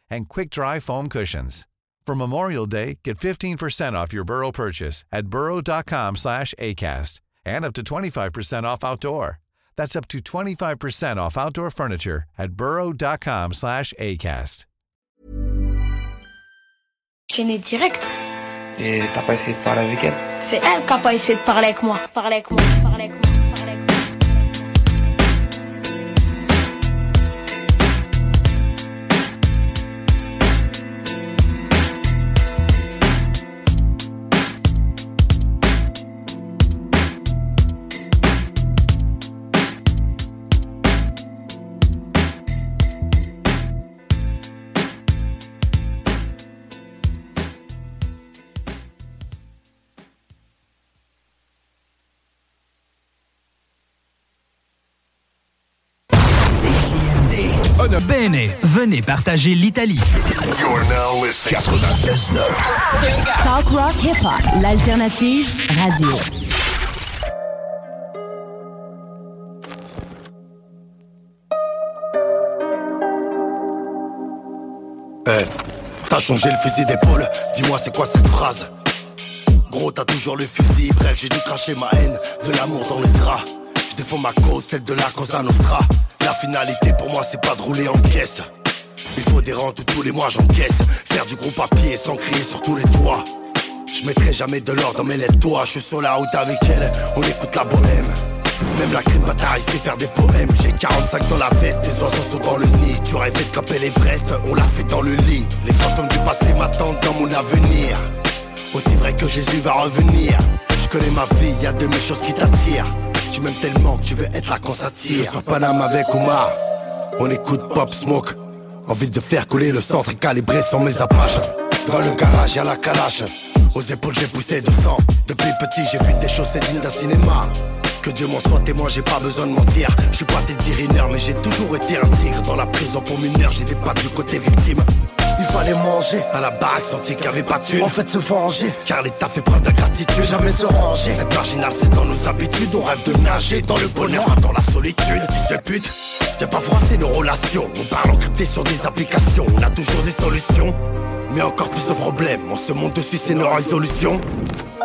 and quick-dry foam cushions. For Memorial Day, get 15% off your Burrow purchase at burrow.com slash ACAST and up to 25% off outdoor. That's up to 25% off outdoor furniture at burrow.com slash ACAST. enchaîné direct. Et t'as pas essayé de parler avec elle C'est elle qui a pas essayé de parler avec moi. Parler avec moi. Parler avec moi. Parler avec moi. Venez partager l'Italie. You're now listening. 96.9. Talk rock hip hop, l'alternative radio. Eh, t'as changé le fusil d'épaule, dis-moi c'est quoi cette phrase? Gros t'as toujours le fusil, bref j'ai dû cracher ma haine, de l'amour dans les draps Je défends ma cause, celle de la Cosa Nostra finalité pour moi c'est pas de rouler en pièces. Il faut des rentes tous les mois j'encaisse. Faire du gros papier sans crier sur tous les toits Je mettrai jamais de l'or dans mes lettres toi Je suis sur la route avec elle, on écoute la bohème. Même la crime bataille sait faire des poèmes. J'ai 45 dans la veste, des oiseaux sont dans le nid. Tu rêvais de camper l'Everest, on l'a fait dans le lit. Les fantômes du passé m'attendent dans mon avenir. Aussi vrai que Jésus va revenir. Je connais ma vie, y a de mes choses qui t'attirent Tu m'aimes tellement que tu veux être là quand ça tire. Je suis Paname avec Omar. On écoute Pop Smoke. Envie de faire couler le centre et calibrer sur mes apaches. Dans le garage y'a la calache. Aux épaules j'ai poussé de sang. Depuis petit j'ai vu des choses c'est digne d'un cinéma. Que Dieu m'en soit témoin, j'ai pas besoin de mentir. Je suis pas Teddy Riner, mais j'ai toujours été un tigre. Dans la prison. Pour mineur, j'étais pas du côté victime. Il fallait manger à la baraque, senti qu'il y avait pas de thune. En fait, se venger, car l'État fait preuve d'ingratitude. Jamais se ranger. Être marginal, c'est dans nos habitudes. On rêve de nager dans le bonheur, dans la solitude. Fils de pute, viens pas froisser nos relations. On parle encrypté sur des applications. On a toujours des solutions. Mais encore plus de problèmes. On se monte dessus, c'est nos résolutions.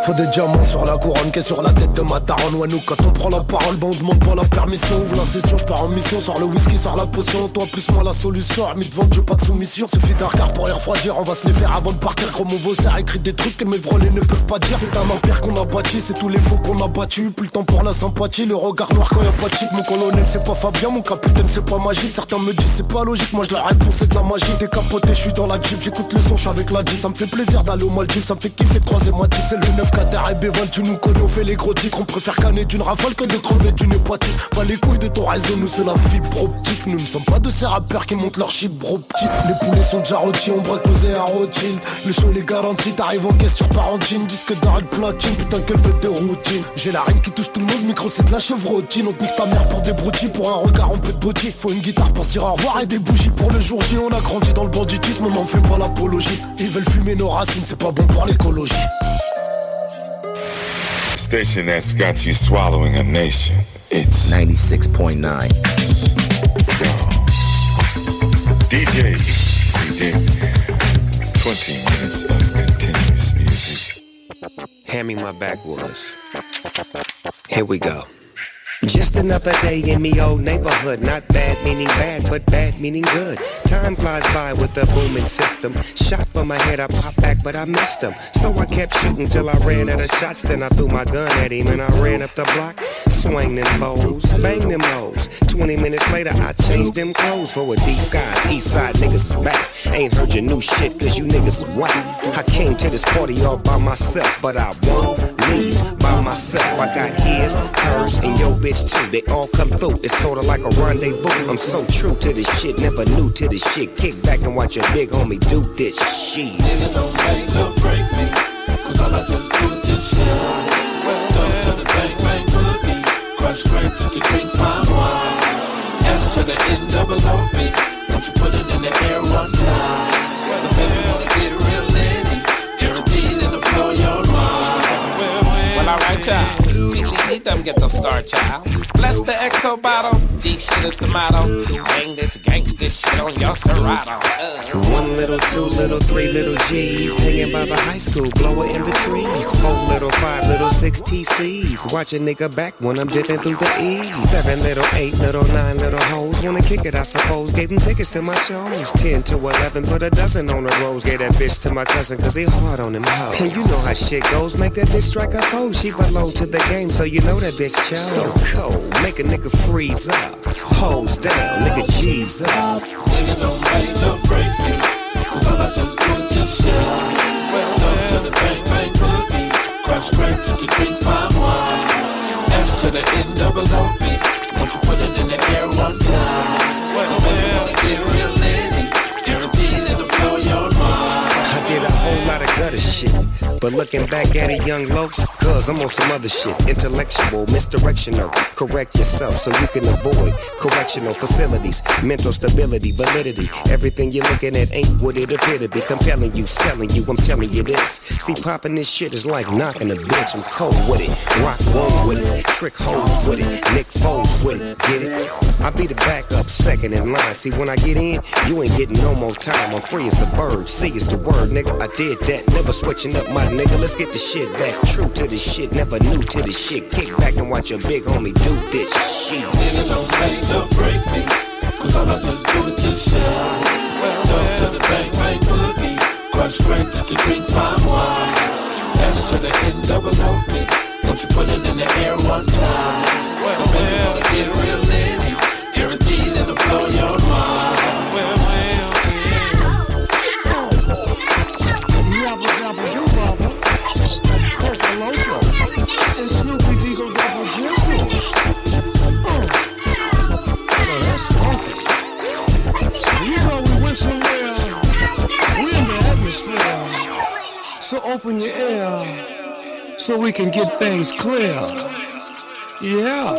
Faut des diamants sur la couronne qui est sur la tête de ma daronne. Ouais nous quand on prend la parole on demande pas la permission. Ouvre la session, je pars en mission, sors le whisky, sors la potion. Toi plus moi la solution, armée de vente, je pas de soumission. Suffit d'un regard pour les refroidir, on va se les faire avant de partir. Gros mon a écrit des trucs que mes vrolés ne peuvent pas dire. C'est un empire qu'on a bâti, c'est tous les faux qu'on a battu Plus le temps pour la sympathie, le regard noir quand y'a pas de Mon colonel c'est pas Fabien, mon capitaine c'est pas magique. Certains me disent c'est pas logique, moi je la réponse c'est de la magie. Décapoté, je suis dans la jeep, j'écoute le son, je avec la G Ça me fait plaisir d'aller au Maldives, ça me fait kiffer ma Jeep C'est le 9 Qatar et Béval, tu nous connais, on fait les gros titres. On préfère canner d'une rafale que de crever d'une hépatite Pas les couilles de ton réseau, nous c'est la fibre optique. Nous ne sommes pas de ces rappeurs qui montent leur chip bro petite Les poulets sont déjà rôtis, on braque posé à Rothschild Le show les garantit, t'arrives en caisse sur Parentine. Disque d'arrêt de platine, putain quelle bête de routine. J'ai la reine qui touche tout le monde, micro c'est de la chevrotine. On te nique ta mère pour des broutilles, pour un regard on peut te botter Faut une guitare pour se dire au revoir et des bougies pour le jour J. On a grandi dans le banditisme, on n'en fait pas l'apologie. Ils veulent fumer nos racines, c'est pas bon pour l'écologie Station that's got you swallowing a nation. It's 96.9. DJ CD. 20 minutes of continuous music. Hand me my backwoods. Here we go. Just another day in me old neighborhood. Not bad meaning bad, but bad meaning good. Time flies by with a booming system. Shot for my head, I pop back, but I missed him. So I kept shooting till I ran out of shots. Then I threw my gun at him and I ran up the block. Swang them bows, bang them hoes. 20 minutes later, I changed them clothes for a deep skies. East side niggas is back. Ain't heard your new shit, cause you niggas is whack. I came to this party all by myself, but I won't leave by myself. I got his, hers, and your bitch too. They all come through. It's sorta like a rendezvous. I'm so true to this shit, never new to this shit. Kick back and watch your big homie do this shit. Niggas don't make or break me, cause all I is do this shit. Those to the bang bang boogie, crush grapes to drink fine wine. To the NAAOP, don't you put it in the air one time. The baby wanna get real litty, guaranteed it'll blow your mind. Well, alright, child. Need them get the star, child. Bless the exo bottle. G shit is the motto. Bang this gangsta shit on your Serato. Uh. One little, two little, three little G's. Hanging by the high school, blower in the trees. Four little, five little, six TCs. Watch a nigga back when I'm dipping through the E's. Seven little, eight little, nine little hoes. Wanna kick it, I suppose. Gave them tickets to my shows. Ten to eleven, put a dozen on the rows. Gave that bitch to my cousin, cause he hard on them hoes. And you know how shit goes. Make that bitch strike a pose. She belong to the game, so you know that bitch chose. So cold, make a nigga freeze up. Hose down, nigga cheese up. Nigga don't make or break me, cause all I do is do this shit. Those to the bang bang boogie, crush grapes to drink fine wine. S to the N, NAAOP, don't you put it in the air one time. The baby wanna get real litty, guaranteed it'll blow your mind. I did a whole lot of gutter shit, but looking back at it, young loc, Cause I'm on some other shit, intellectual, misdirectional. Correct yourself so you can avoid correctional facilities, mental stability, validity. Everything you're looking at ain't what it appear to be. Compelling you, selling you, I'm telling you this. See, popping this shit is like knocking a bitch. I'm cold with it, rock roll with it, trick hoes with it, Nick Foles with it. Get it? I be the backup, second in line. See, when I get in, you ain't getting no more time. I'm free as a bird, see is the word, nigga. I did that, never switching up my nigga. Let's get the shit back. True to the shit, never new to the shit. Kick back and watch your big homie do this shit. Niggas don't make to break me, cause all I just do is just shine. Down to the bang bang boogie, crush grapes to drink fine wine. S to the N double P, don't you put it in the air one time. Don't make me wanna get real litty, guaranteed it'll blow your mind. So open your ear. So we can get things clear. Yeah.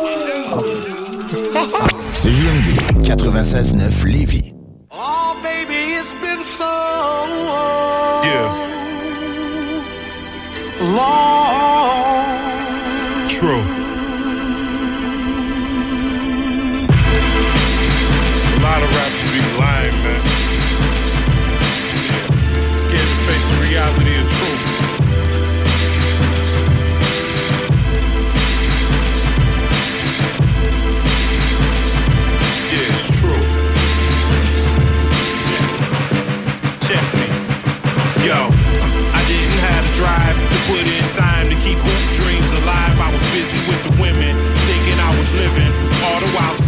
CJMD 96.9 Lévis. Oh, baby, it's been so Yeah, long.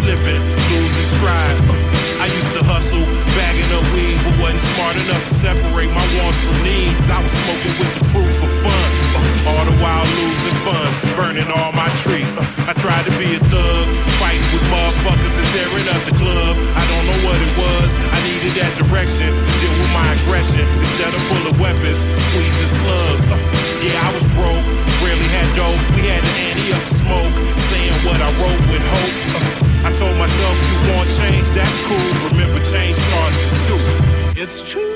Slipping, losing stride. Uh, I used to hustle, bagging up weed, but wasn't smart enough to separate my wants from needs. I was smoking with the crew for fun, uh, all the while losing funds, burning all my tree. Uh, I tried to be a thug, fighting with motherfuckers and tearing up the club. I don't know what it was. I needed that direction to deal with my aggression instead of pulling weapons, squeezing slugs. Uh, yeah, I was broke, rarely had dope. We had to ante up smoke, saying what I wrote with hope. I told myself, you want change, that's cool. Remember, change starts with you. It's true.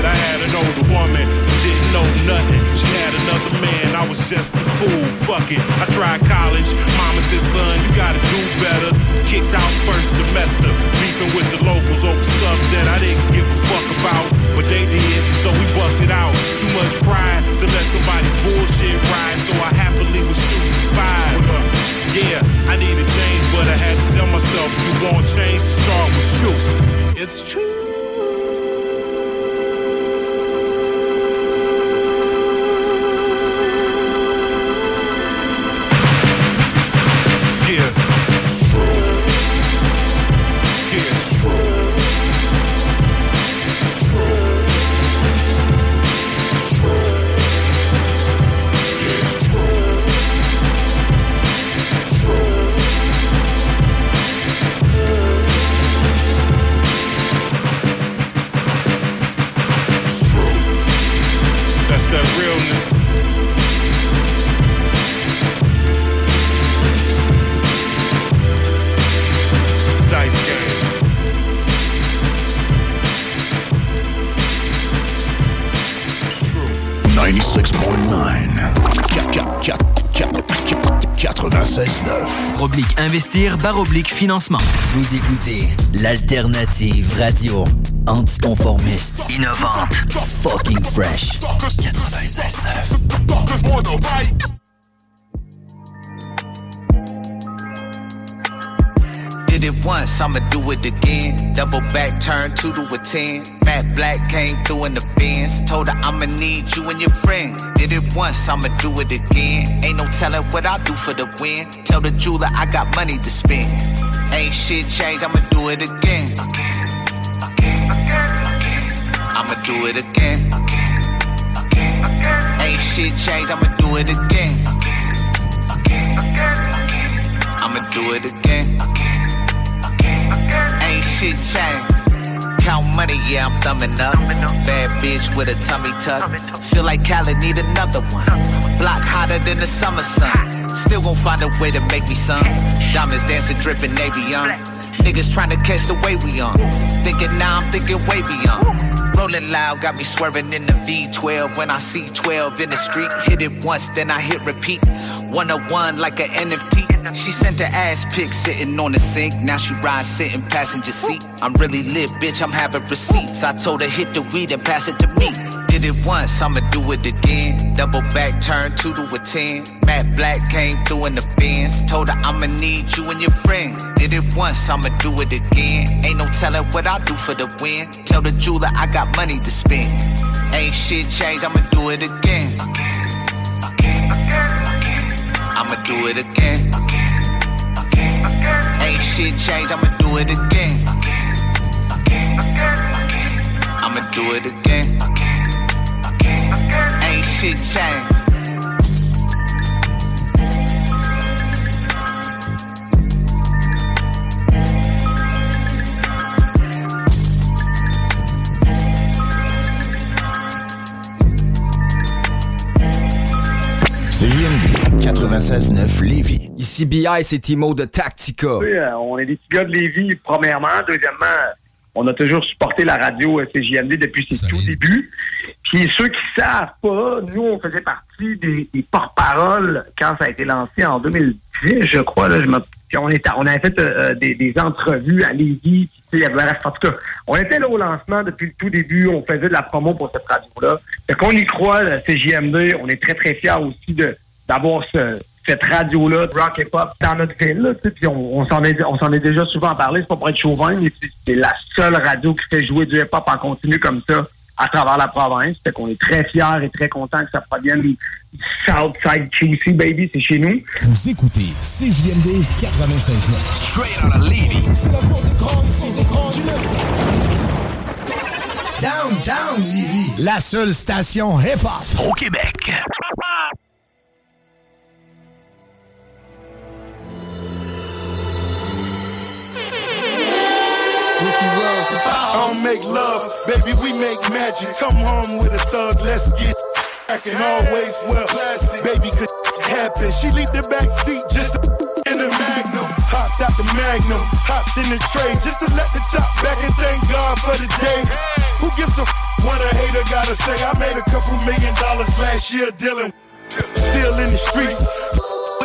Shit, I had an older woman, but didn't know nothing. She had another man, I was just a fool. Fuck it, I tried college. Mama said, son, you gotta do better. Kicked out first semester, beefing with the locals over stuff that I didn't give a fuck about, but they did, so we bucked it out. Too much pride to let somebody's bullshit ride, so I happily was shooting five. Yeah, I needed change, but I had to tell myself, you want change, start with you. It's true. Investir, barre oblique financement. Vous écoutez l'alternative radio. Anticonformiste. Innovante. Fucking fresh. 96.9. once, I'ma do it again. Double back, turn two to a ten. Matt Black came through in the Benz. Told her I'ma need you and your friend. Did it once, I'ma do it again. Ain't no telling what I'll do for the win. Tell the jeweler I got money to spend. Ain't shit changed, I'ma do it again. I'ma do it again. Ain't shit changed, I'ma do it again. I'ma do it again. Shit changed. Count money, yeah, I'm thumbing up. Bad bitch with a tummy tuck. Feel like Cali need another one. Block hotter than the summer sun. Still gon' find a way to make me some. Diamonds dancing, dripping navy young. Niggas trying to catch the way we on. Thinking now, I'm thinking way beyond. Rolling loud, got me swerving in the V12. When I see 12 in the street, hit it once, then I hit repeat. 101 like an NFT. She sent her ass pic sitting on the sink. Now she ride sitting passenger seat. I'm really lit, bitch. I'm having receipts. I told her hit the weed and pass it to me. Did it once, I'ma do it again. Double back, turn two to a ten. Matt Black came through in the Benz. Told her I'ma need you and your friend. Did it once, I'ma do it again. Ain't no telling what I'll do for the win. Tell the jeweler I got money to spend. Ain't shit changed, I'ma do it again. I'ma do it again. Ain't shit changed, I'ma do it again. I'ma do it again. Ain't shit changed. CJMD 96.9 Lévis. Ici BI, c'est Timo de Tactica. Oui, euh, on est des petits gars de Lévis, premièrement. Deuxièmement, on a toujours supporté la radio euh, CJMD depuis ses tout débuts. Puis ceux qui savent pas, nous, on faisait partie des, des porte-paroles quand ça a été lancé en 2010, je crois. Là, je me- puis on, était, on avait fait euh, des, des entrevues à Lévis. puis, en tout cas, on était là au lancement depuis le tout début. On faisait de la promo pour cette radio-là. Fait qu'on y croit, la CJMD. On est très, très fiers aussi de d'avoir ce- cette radio-là, de rock et pop, dans notre ville. là, tu sais, Puis on, on s'en est, on s'en est déjà souvent parlé, c'est pas pour être chauvin, mais c'est- c'est la seule radio qui fait jouer du hip-hop en continu comme ça à travers la province. Fait qu'on est très fiers et très contents que ça provienne du Southside QC, baby, c'est chez nous. Vous écoutez CJMD 96.9. Straight out of Lévis. C'est la porte des grands, ici, des grands du Downtown Lévis. La seule station hip-hop au Québec. I don't make love, baby, we make magic. Come home with a thug, let's get crackin' always well. Plastic, baby, could happen. She leave the back seat just in the magnum. Hopped out the magnum, hopped in the tray just to let the top back and thank God for the day. Who gives a f- what a hater gotta say? I made a couple million dollars last year dealing. Still in the streets.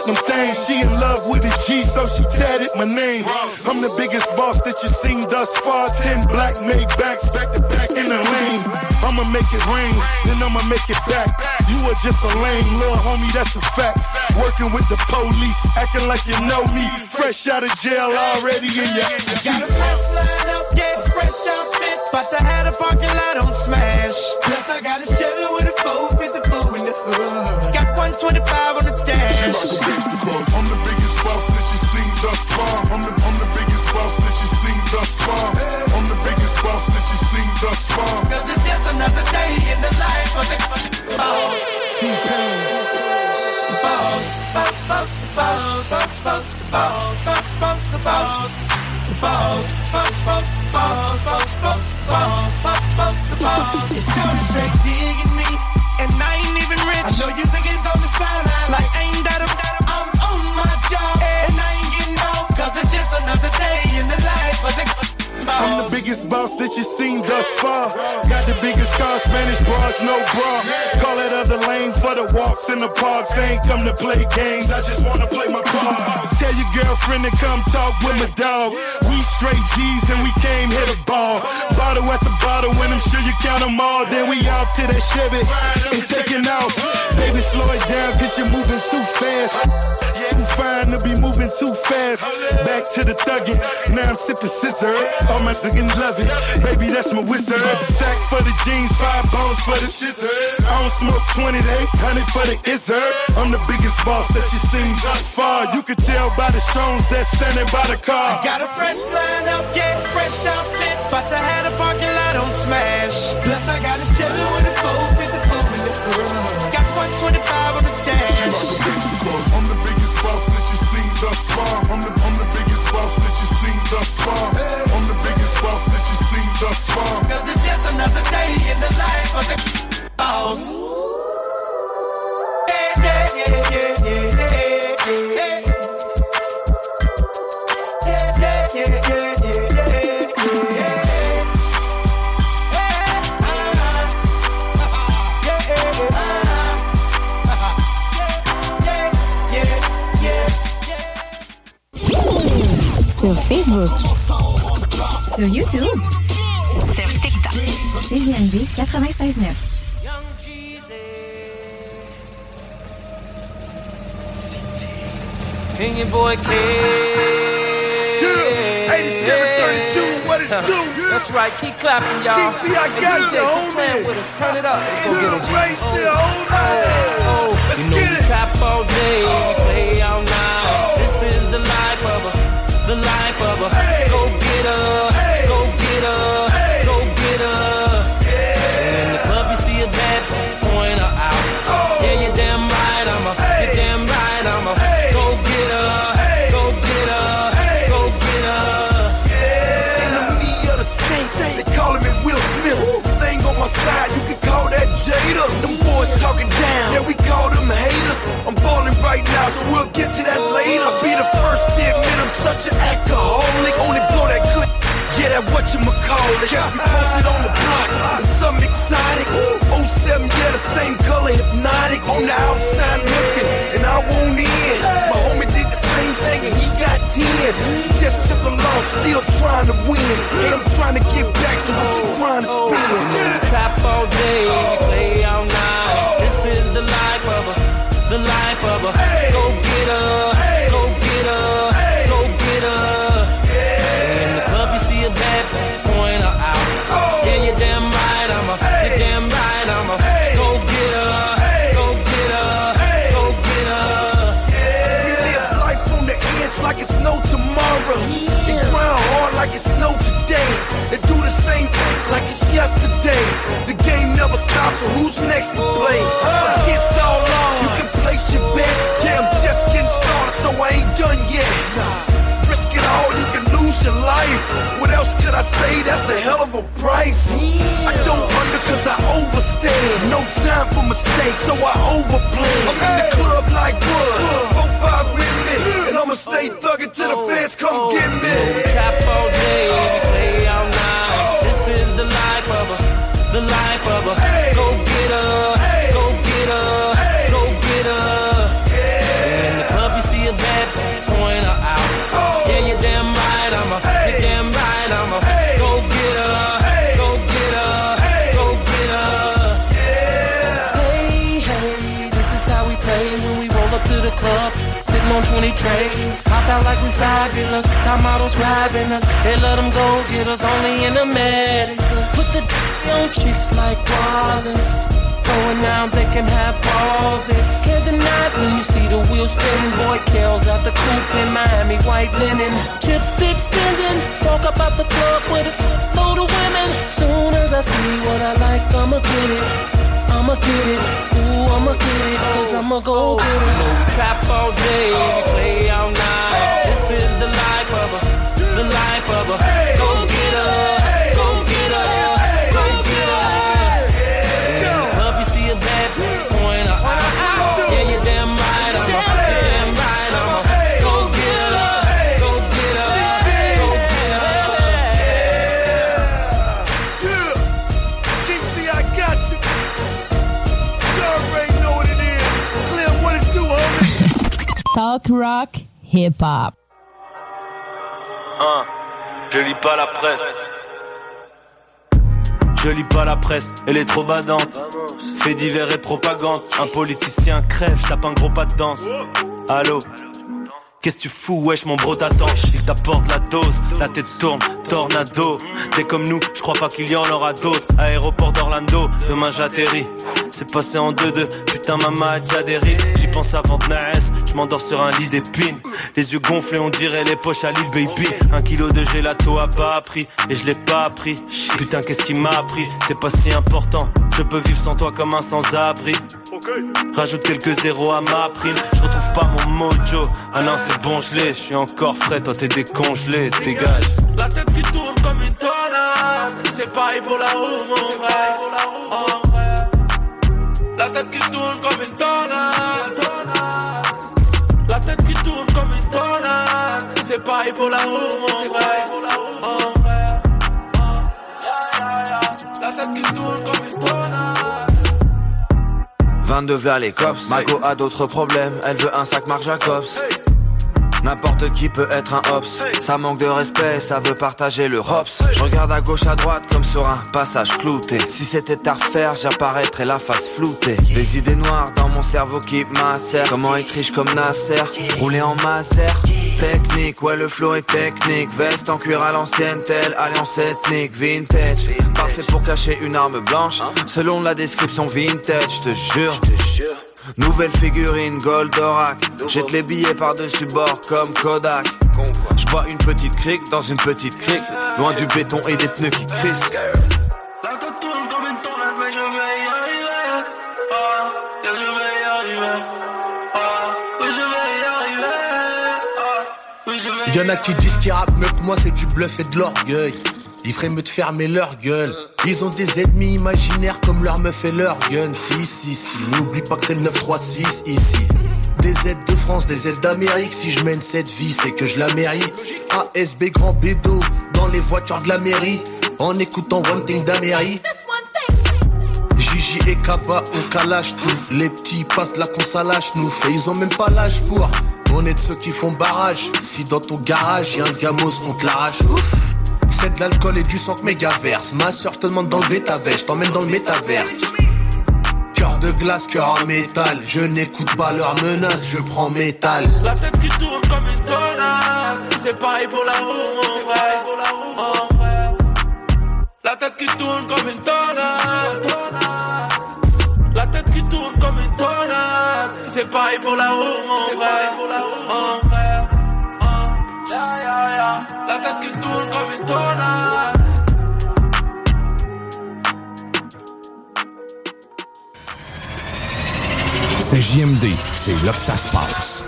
Them things, she in love with a G, so she tatted my name. I'm the biggest boss that you seen thus far. Ten black made backs, back to back in the lane. I'ma make it rain, then I'ma make it back. You are just a lame little homie, that's a fact. Working with the police, acting like you know me. Fresh out of jail already in your. Got a fresh line up, yeah, fresh outfit. But had a parking lot on smash. Plus I got a Chevy with a 454 in the hood. Got 125 on the dash. I'm the biggest boss that you seen thus far. I'm the, I'm the biggest boss that you seen thus far. I'm the biggest boss that you seen thus far. Cause it's just another day in the life of the boss. T-Pain. Boss, boss, boss, boss, boss, boss, boss, boss, boss, the boss. The boss, boss, boss, boss, boss, boss, boss, boss, boss, the boss. It's short straight digging me, and I ain't even rich. I know you think it's on the sideline, like ain't that a I'm on my job, and I ain't getting off, cause it's just another day in the life of the. I'm the biggest boss that you seen thus far. Got the biggest car, Spanish bras, no bra. Call that other lane for the walks in the parks. Ain't come to play games, I just wanna play my part. Tell your girlfriend to come talk with my dog. We straight G's and we came hit a ball. Bottle at the bottle, and I'm sure you count them all. Then we off to that Chevy and taking off. Baby, slow it down, cause you're moving too fast. Too fine to be moving too fast. Back to the thuggin', now I'm sipping scissor. All singing love it. Baby, that's my wizard. Sack for the jeans, five bones for the scissors. I don't smoke 20, they 100 for the izzard. I'm the biggest boss that you seen thus far. You could tell by the stones that's standing by the car. Got a fresh line up, yeah, fresh outfit. But I had a parking lot on smash. Plus I got a Chevy with a 454 in the front. Got 125 on the dash. I'm the biggest boss that you seen thus far. I'm the, I'm the biggest boss that you seen thus far. I'm the boss that you seen thus far. Cause it's just another day in the life of the boss. Yeah, yeah, yeah, yeah, yeah, yeah, yeah. Yeah, yeah, yeah, yeah, yeah, yeah, yeah. Sur Facebook. Sur YouTube. Sur TikTok. CJMD 96.9. And your boy K. Yeah, 8732, what it do? That's right, keep clapping, y'all. TP, I got DJ, you, keep homie. playing with us. Turn it up. Let's go get it, G. Race here, hold on. Oh, you know we trap all day, we oh. play all night. This is the life of a, the life of a. Go get her, side, you can call that Jada. Them boys talking down, yeah, we call them haters. I'm balling right now, so we'll get to that later. Be the first to admit I'm such an alcoholic. Only blow that good. Yeah, that what you call it. You posted on the block, with something exotic. 07, yeah, the same color, hypnotic. On the outside looking, and I won't in. My homie did the and he got 10. Just took a loss, still trying to win. Hey, I'm trying to get back, so what you trying to spin? You know we trap all day, play all night. This is the life of a, the life of a. Go get say? That's a hell of a price. I don't under cause I overstand. No time for mistakes, so I overplay. I'm in the club like wood. Four, five with me. And I'ma stay thugging till the oh. fans come oh. get me. Trap all day, play all night. Oh. This is the life of a, the life of a. Go get her, go get her, go get in the club you see a bad point her out. Yeah, you're damn right, I'm a, you're damn right, I'm a. Go her, go get her, go get her. Hey, hey, this is how we play when we roll up to the club. Sitting on 20 trays, pop out like we fabulous. Top models grabbing us, they let them go get us only in America. Put the on chicks like Wallace. Going down, they can have all this. Can't deny when you see the wheels spinning. Boy, Kells out the coupe in Miami, white linen. Chip big spending. Walk up out the club with a load of women. Soon as I see what I like, I'ma get it. I'ma get it, ooh, I'ma get it, cause I'ma go oh, get it. No trap all day, we play all night. This is the life of a, the life of a. Go get Talk rock, hip hop. Hein, je lis pas la presse. Je lis pas la presse, elle est trop badante. Fait divers et propagande. Un politicien crève, je tape un gros pas de danse. Allô? Qu'est-ce que tu fous, wesh, mon bro t'attend? Il t'apporte la dose, la tête tourne, tornado. T'es comme nous, je crois pas qu'il y en aura d'autres. Aéroport d'Orlando, demain j'atterris. C'est passé en 2-2, putain maman a déjà des. Pense avant de naître, je m'endors sur un lit d'épines. Les yeux gonflés, on dirait les poches à l'île baby. Un kilo de gelato a pas appris, et je l'ai pas appris. Putain, qu'est-ce qui m'a appris? C'est pas si important. Je peux vivre sans toi comme un sans-abri. Rajoute quelques zéros à ma prime. Je retrouve pas mon mojo. Ah non, c'est bon, je l'ai. Je suis encore frais, toi t'es décongelé. Dégage. La tête qui tourne comme une tornade. C'est pareil pour la roue, mon frère. La tête qui tourne comme une tornade. La tête qui tourne comme une tornade. C'est pareil pour la roue, mon frère. La tête qui tourne comme une tornade. 22 vers les cops. Mago a d'autres problèmes, elle veut un sac Marc Jacobs. N'importe qui peut être un hops. Ça manque de respect, ça veut partager le hops. Je regarde à gauche, à droite comme sur un passage clouté. Si c'était à refaire, j'apparaîtrais la face floutée. Des idées noires dans mon cerveau qui macèrent. Comment être riche comme Nasser, rouler en maser. Technique, ouais le flow est technique Veste en cuir à l'ancienne, telle alliance ethnique Vintage, parfait pour cacher une arme blanche Selon la description vintage, je te jure Nouvelle figurine Goldorak Jette les billets par-dessus bord comme Kodak Je bois une petite crique dans une petite crique Loin du béton et des pneus qui crissent La tête tourne comme une tornade, mais je vais y arriver. Ah, yeah, je vais y arriver. Ah, oui, je vais y arriver. Ah, oui, je vais y Y'en a qui disent qu'ils rappent mieux que moi, c'est du bluff et de l'orgueil. Ils feraient mieux de fermer leur gueule. Ils ont des ennemis imaginaires comme leur meuf et leur gun. Si, si, si, n'oublie pas que c'est le 936 ici. Des aides de France, des aides d'Amérique. Si je mène cette vie, c'est que je la mérite. ASB Grand Bédo, dans les voitures de la mairie. En écoutant One Thing d'Amérique. Gigi et Kaba, on calage tout. Les petits passent la lâche nous. Et ils ont même pas l'âge pour. On est de ceux qui font barrage. Si dans ton garage y'a un gamos, on te l'arrache. Ouf. De l'alcool et du sang que mégaverse. Ma soeur, te demande d'enlever ta veste, t'emmène dans le métaverse. Cœur de glace, cœur en métal. Je n'écoute pas leurs menaces, je prends métal. La tête qui tourne comme une tornade. C'est pareil pour la roue, mon frère. La tête qui tourne comme une tornade. La tête qui tourne comme une tornade. C'est pareil pour la roue, mon frère. La tête qui tourne comme. C'est JMD, c'est là que ça se passe.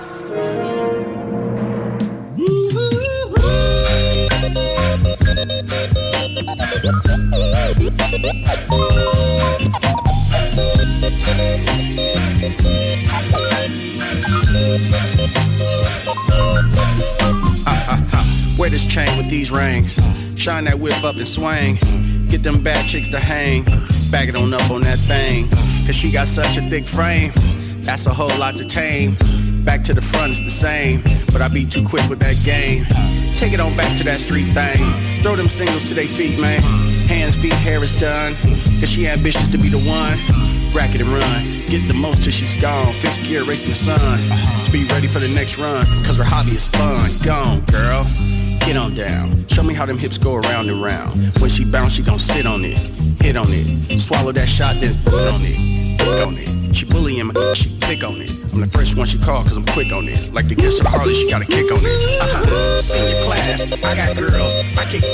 Wear this chain with these rings. Shine that whip up and swing. Get them bad chicks to hang. Bag it on up on that thing. Cause she got such a thick frame. That's a whole lot to tame. Back to the front, it's the same. But I be too quick with that game. Take it on back to that street thing. Throw them singles to their feet, man. Hands, feet, hair is done. Cause she ambitious to be the one. Rack it and run. Get the most till she's gone. Fifth gear racing the sun. To be ready for the next run. Cause her hobby is fun. Gone, girl. Get on down. Show me how them hips go around and round. When she bounce, she gon' sit on it. Hit on it. Swallow that shot, then put on it. On it. She bullying me, she pick on it. I'm the first one she call cause I'm quick on it. Like the guest of Harley, she got a kick on it. Uh-huh. Senior class, I got girls. I kick,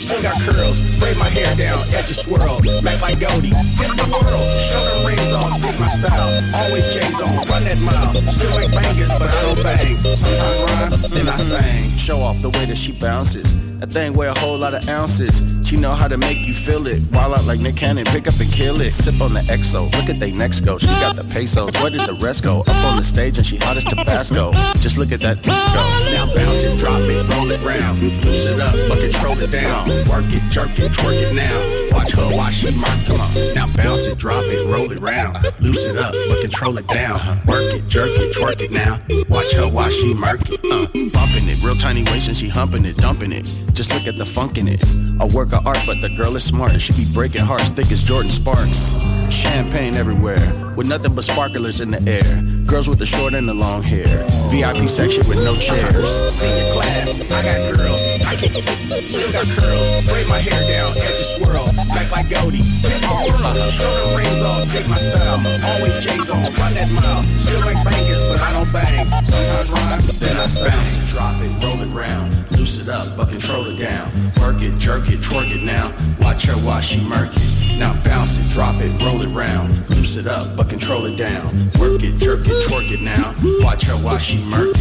still got curls. Braid my hair down, edges swirl. Back like Goldie. Hit the world, show them rings off, dig my style. Always J's on, run that mile. Still make bangers, but I don't bang. Sometimes rhyme, then I sing. Show off the way that she bounces. That thing weigh a whole lot of ounces. She know how to make you feel it. Wild out like Nick Cannon, pick up and kill it. Sip on the XO, look at they next go. She got the pesos, where did the rest go? Up on the stage and she hot as Tabasco. Just look at that go. Now bounce it, drop it, roll it round. Loose it up, but control it down. Work it, jerk it, twerk it now. Watch her watch she mark, come on. Now bounce it, drop it, roll it round. Loose it up, but control it down. Work it, jerk it, twerk it now. Watch her watch she murk it. Uh, bumping it, real tiny waist and she humping it, dumping it. Just look at the funk in it. A work of art, but the girl is smart. and She be breaking hearts thick as Jordin Sparks. Champagne everywhere, with nothing but sparklers in the air. Girls with the short and the long hair. VIP section with no chairs. Senior class, I got girls. Still got curls. Braid my hair down, edges swirl. Back like Goldie. All world, show the rings off, take my style. Always J's on, run that mile. Still like bangers, but I don't bang. Sometimes rhyme, then I bounce. Drop it, roll it round. Loose it up, but control it down. Work it, jerk it, twerk it now. Watch her while she murk it. Now bounce it, drop it, roll it round. Loose it up, but control it down. Work it, jerk it, twerk it now. Watch her while she murk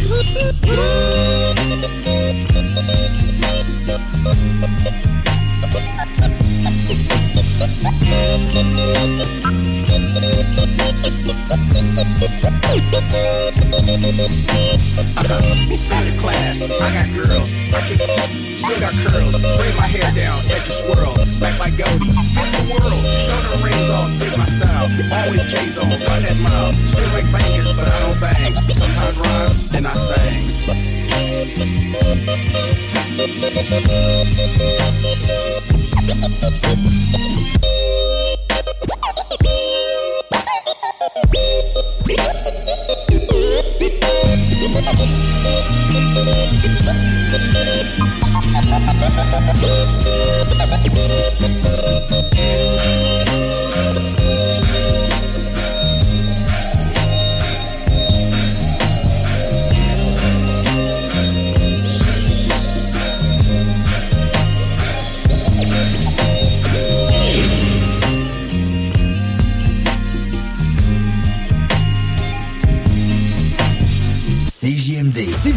Inside class, I got girls. Still got curls. My hair down, swirl. Back the world. Rings off, my style. Always run that mile. Still make bangers, but I don't bang. Sometimes rhyme, then I CJMD. Si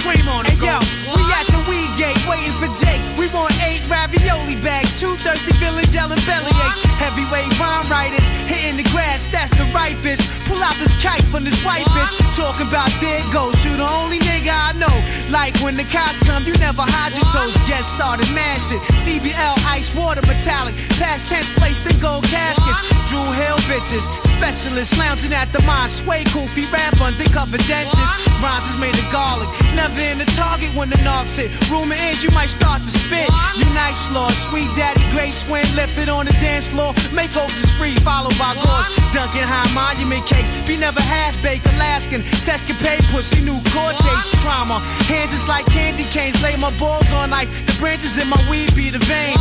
On it, hey, yo, we at the weed gate waiting for Jake. We want eight ravioli bags, two thirsty villains yelling belly aches. Heavyweight rhyme writers hitting the grass, that's the right bitch. Pull out this kite from this white bitch. Talking about dead goes, you the only nigga I know. Like when the cops come, you never hide your toes. Get started, man shit. CBL, ice water, metallic. Past tense placed in gold caskets. Drew Hill bitches. Specialists lounging at the mine. Sway goofy rap undercover dentist. Rhymes is made of garlic. Never in the target when the knocks hit. Rumor is you might start to spit. You nice law, sweet daddy, grace swing, lifted on the dance floor. Makeovers free, followed by gauze. Dunkin' high monument cakes. Be never half baked, Alaskan. Sescapade, pussy, new court dates, trauma. Hands is like candy canes. Lay my balls on ice. The branches in my weed be the vein.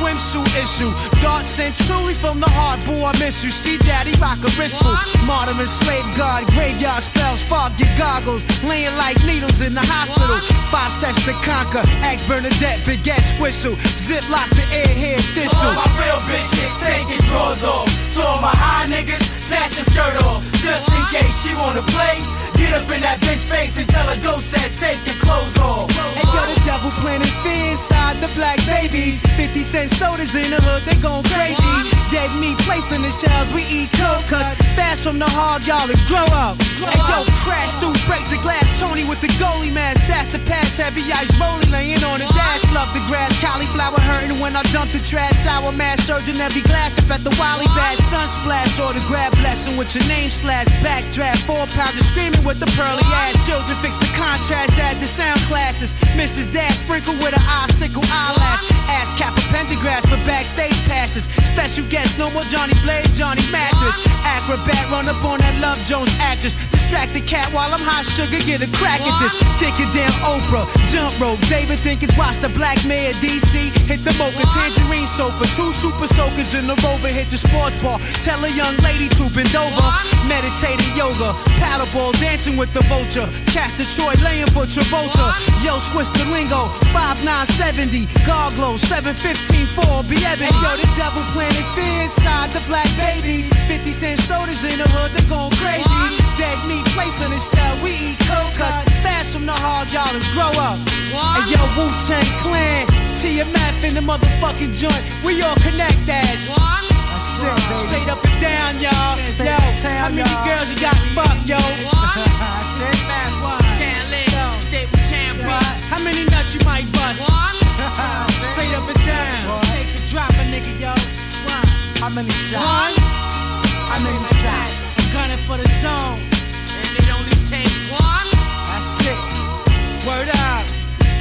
Swimsuit issue. Darts sent truly from the heart. boy, I miss you. See daddy rock a wristful. Martyr and slave guard. Graveyard spells. Fog your goggles. Laying like needles in the hospital. Five steps to conquer. Axe Bernadette, Baguette Squistle. Zip lock the airhead thistle. So all my real bitches taking drawers off. So all my high niggas snatch your skirt off. Just in case she wanna play. Get up in that bitch face and tell her go set, take your clothes off. Hey yo, the devil planting fear inside the black babies. 50 cent sodas in the hood, they gon' crazy. Dead meat placed in the shells, we eat cold cuts. Fast from the hard, y'all, and grow up. And yo, crash through, break the glass. Tony with the goalie mask, that's the pass. Heavy ice rolling, laying on the dash. Love the grass, cauliflower hurting when I dump the trash. Sour mask, surging every glass up at the Wally Bass. Sun splash, or the grab blessing with your name slash. Backdraft, four pounder screaming with the pearly ass. Children fix the contrast, add the sound classes. Mrs. Dad sprinkle with an icicle eyelash. Ass cap a pentagrass for backstage passes. Special guest, no more Johnny Blaze, Johnny Mathis. Acrobat, run up on that Love Jones actress. Distract the cat while I'm hot sugar. Get a crack at this. Thinking damn Oprah. Jump rope. David Dinkins watch the Black Mayor DC. Hit the mocha. Tangerine sofa. Two super soakers in the rover. Hit the sports bar. Tell a young lady to bend over. Meditating yoga. Paddleball dancing with the vulture. Cast a Troy laying for Travolta. Yo, squish the lingo. 5970. Garglow. 715 4. Be Ebony. Yo, the devil planted fear inside the black babies. 50 cent sodas in the hood. They're going crazy. Dead meat placed on the shell. We eat cold cut. Fast from the hard y'all and grow up. And yo, Wu Tang Clan. TMF in the motherfucking joint. We all connect as. That's it, baby. Straight up and down, y'all. Yo, how many girls you got fucked, yo? Say that one. Tan live, stay with Tan How many nuts you might bust? Straight up and down. Take the drop, a nigga, yo. How many shots? One. How many shots? I'm gunning for the dome. And it only takes one. That's it. Word up.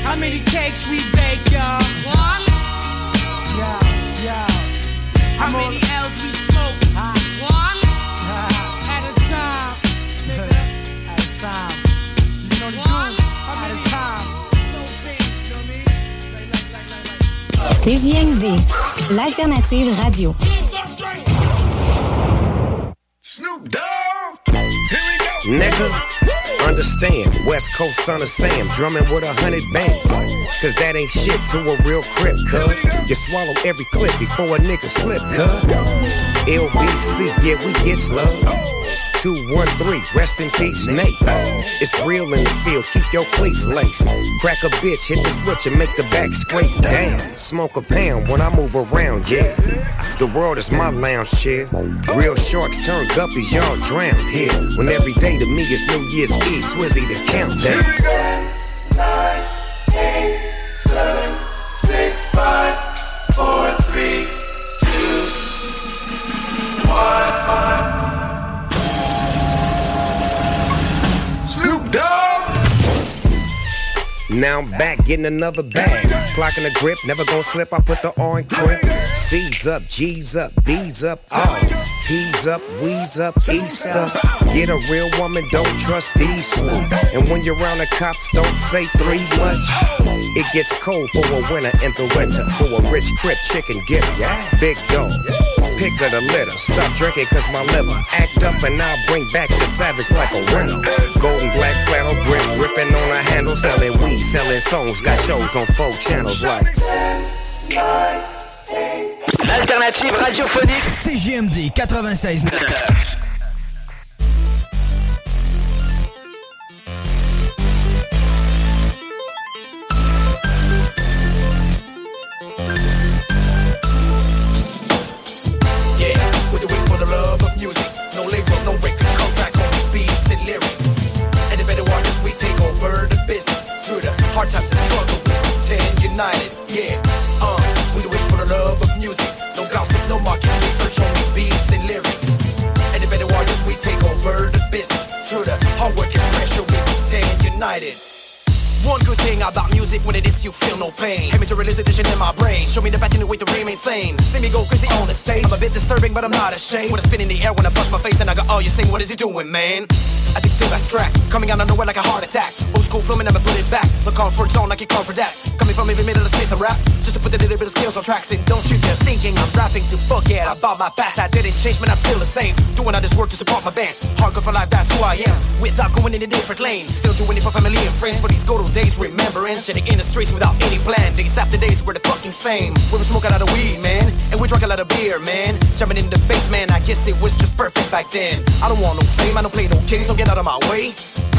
How many cakes we bake, y'all? One. Yo, yo. How many L's we smoke? Ah. One. Ah. At a time. Nigga. At a time. You know the One. At a time. CJMD, l'alternative radio. Snoop Dogg. Nigga, understand, West Coast son of Sam, drumming with a hundred bands. Cause that ain't shit to a real crip, cuz. You swallow every clip before a nigga slip, cuz. LBC, yeah, we get love. 213, rest in peace, Nate. It's real in the field, keep your cleats laced. Crack a bitch, hit the switch and make the back scrape down. Smoke a pound when I move around, yeah. The world is my lounge chair. Real sharks turn guppies, y'all drown here. When every day to me is New Year's Eve, Swizzy the countdown. Now I'm back getting another bag. Clocking the grip, never gonna slip. I put the on crib. C's up, G's up, B's up, oh. all. P's up, we's up, Easter. Get a real woman, don't trust these slow. And when you're around the cops, don't say three much. It gets cold for a winter in the winter. For a rich crip chicken giver. Big dog. Pick of the litter. Stop drinking cause my liver act up and I'll bring back the savage like a rental. Golden black flannel grip, ripping on a handle, selling weed, selling songs. Got shows on four channels like. L'alternative radiophonique CJMD 96. Yeah, uh, wait for the love of music. No gossip, no market research, only beats and lyrics. And the better artists, we take over the business. Through the hard work and pressure, we stand united. One good thing about music when it is you feel no pain. Hear me to release addition in my brain. Show me the pattern way to remain sane. See me go crazy on the stage. I'm a bit disturbing, but I'm not ashamed. When I spin in the air, when I bust my face, and I go, oh, you sing, what is he doing, man? I think feel track coming out of nowhere like a heart attack. Old school film and never put it back. The comfort zone, I can call for that. Coming from every middle of space, I rap. Just to put a little bit of skills on tracks. And don't you dare thinking I'm rapping to forget about my past. I didn't change, man, I'm still the same. Doing all this work to support my band. Hardcore for life, that's who I am. Without going in a different lane. Still doing it for family and friends. For these good old days, remembering. Shitting in the streets without any plan. Days after days, we're the fucking same. We were smoking a lot of weed, man. And we drank a lot of beer, man. Jumping in the bass, man. I guess it was just perfect back then. I don't want no fame, I don't play no games, get out of my way.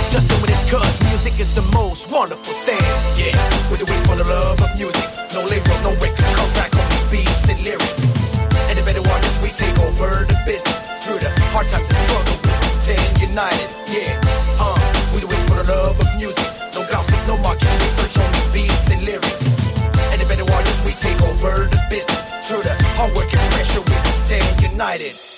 Just doing it cause music is the most wonderful thing. Yeah, with the wait for the love of music. No label, no record contract, only beats and lyrics. And the better artists, we take over the business. Through the hard times and struggle, we stand united. Yeah, uh, we the wait for the love of music. No gossip, no market research, only beats and lyrics. And the better artists, we take over the business. Through the hard work and pressure, we stand united.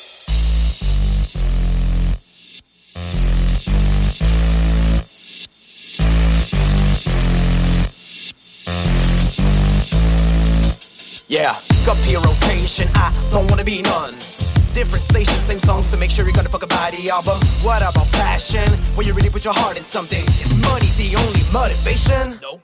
Yeah, copy rotation, I don't wanna be none. Different stations, same songs to make sure you're gonna fuck about variety album. What about passion? When you really put your heart in something. Is money the only motivation? No.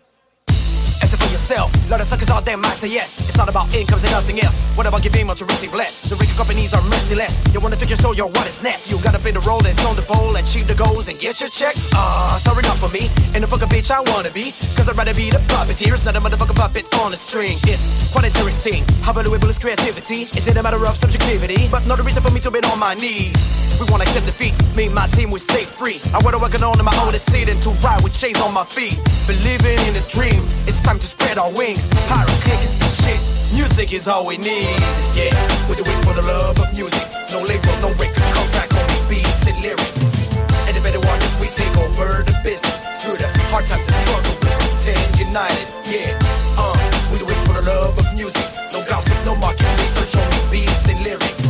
Yourself. Lot of suckers all damn might say yes. It's not about incomes and nothing else. What about giving more to receive less? The record companies are merciless. You wanna take your soul, your what is next? You gotta play the role and tone the pole, achieve the goals and get your check. Ah, uh, sorry not for me. And the fucking bitch I wanna be. Cause I'd rather be the puppeteer. It's not a motherfucking puppet on a string. It's quite interesting. How valuable is creativity? Is it a matter of subjectivity? But not a reason for me to be on my knees. We wanna accept defeat. Me and my team, we stay free. I wanna work on in my own and to ride with chains on my feet. Believing in a dream. It's time to spread our wings. Pyrotechnics, shit. Music is all we need. Yeah, we do it for the love of music. No label, no record contract, only beats and lyrics. Independent artists, we take over the business. Through the hard times and struggle, we stand united. Yeah, uh, we do it for the love of music. No gossip, no market research, only beats and lyrics.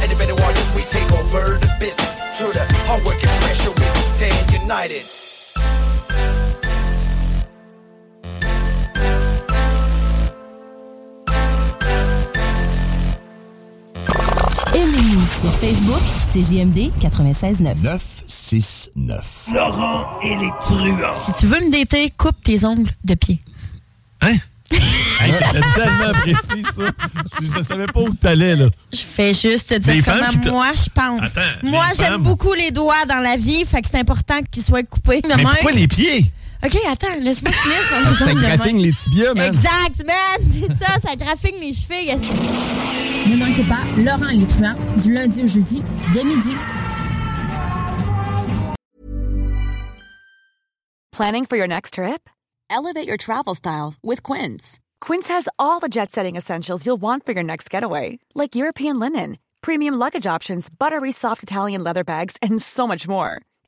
Independent artists, we take over the business. Through the hard work and pressure, we stand united. Aimez-nous sur Facebook, c'est JMD 96.9. 969. Laurent et les truands. Si tu veux me dater, coupe tes ongles de pied. Hein? Hey, tellement précis, ça. Je, je savais pas où t'allais, là. Je fais juste te dire comment moi je pense. Attends, moi, les j'aime beaucoup les doigts dans la vie, fait que c'est important qu'ils soient coupés de Mais pourquoi les pieds? OK, attends, laisse-moi finir. sur les Ça ongles de graphine les tibias, man. Exact, man! C'est ça, ça graphine les chevilles. Ne manquez pas Laurent et les truands du lundi au jeudi dès midi. Planning for your next trip? Elevate your travel style with Quince. Quince has all the jet setting essentials you'll want for your next getaway, like European linen, premium luggage options, buttery soft Italian leather bags, and so much more.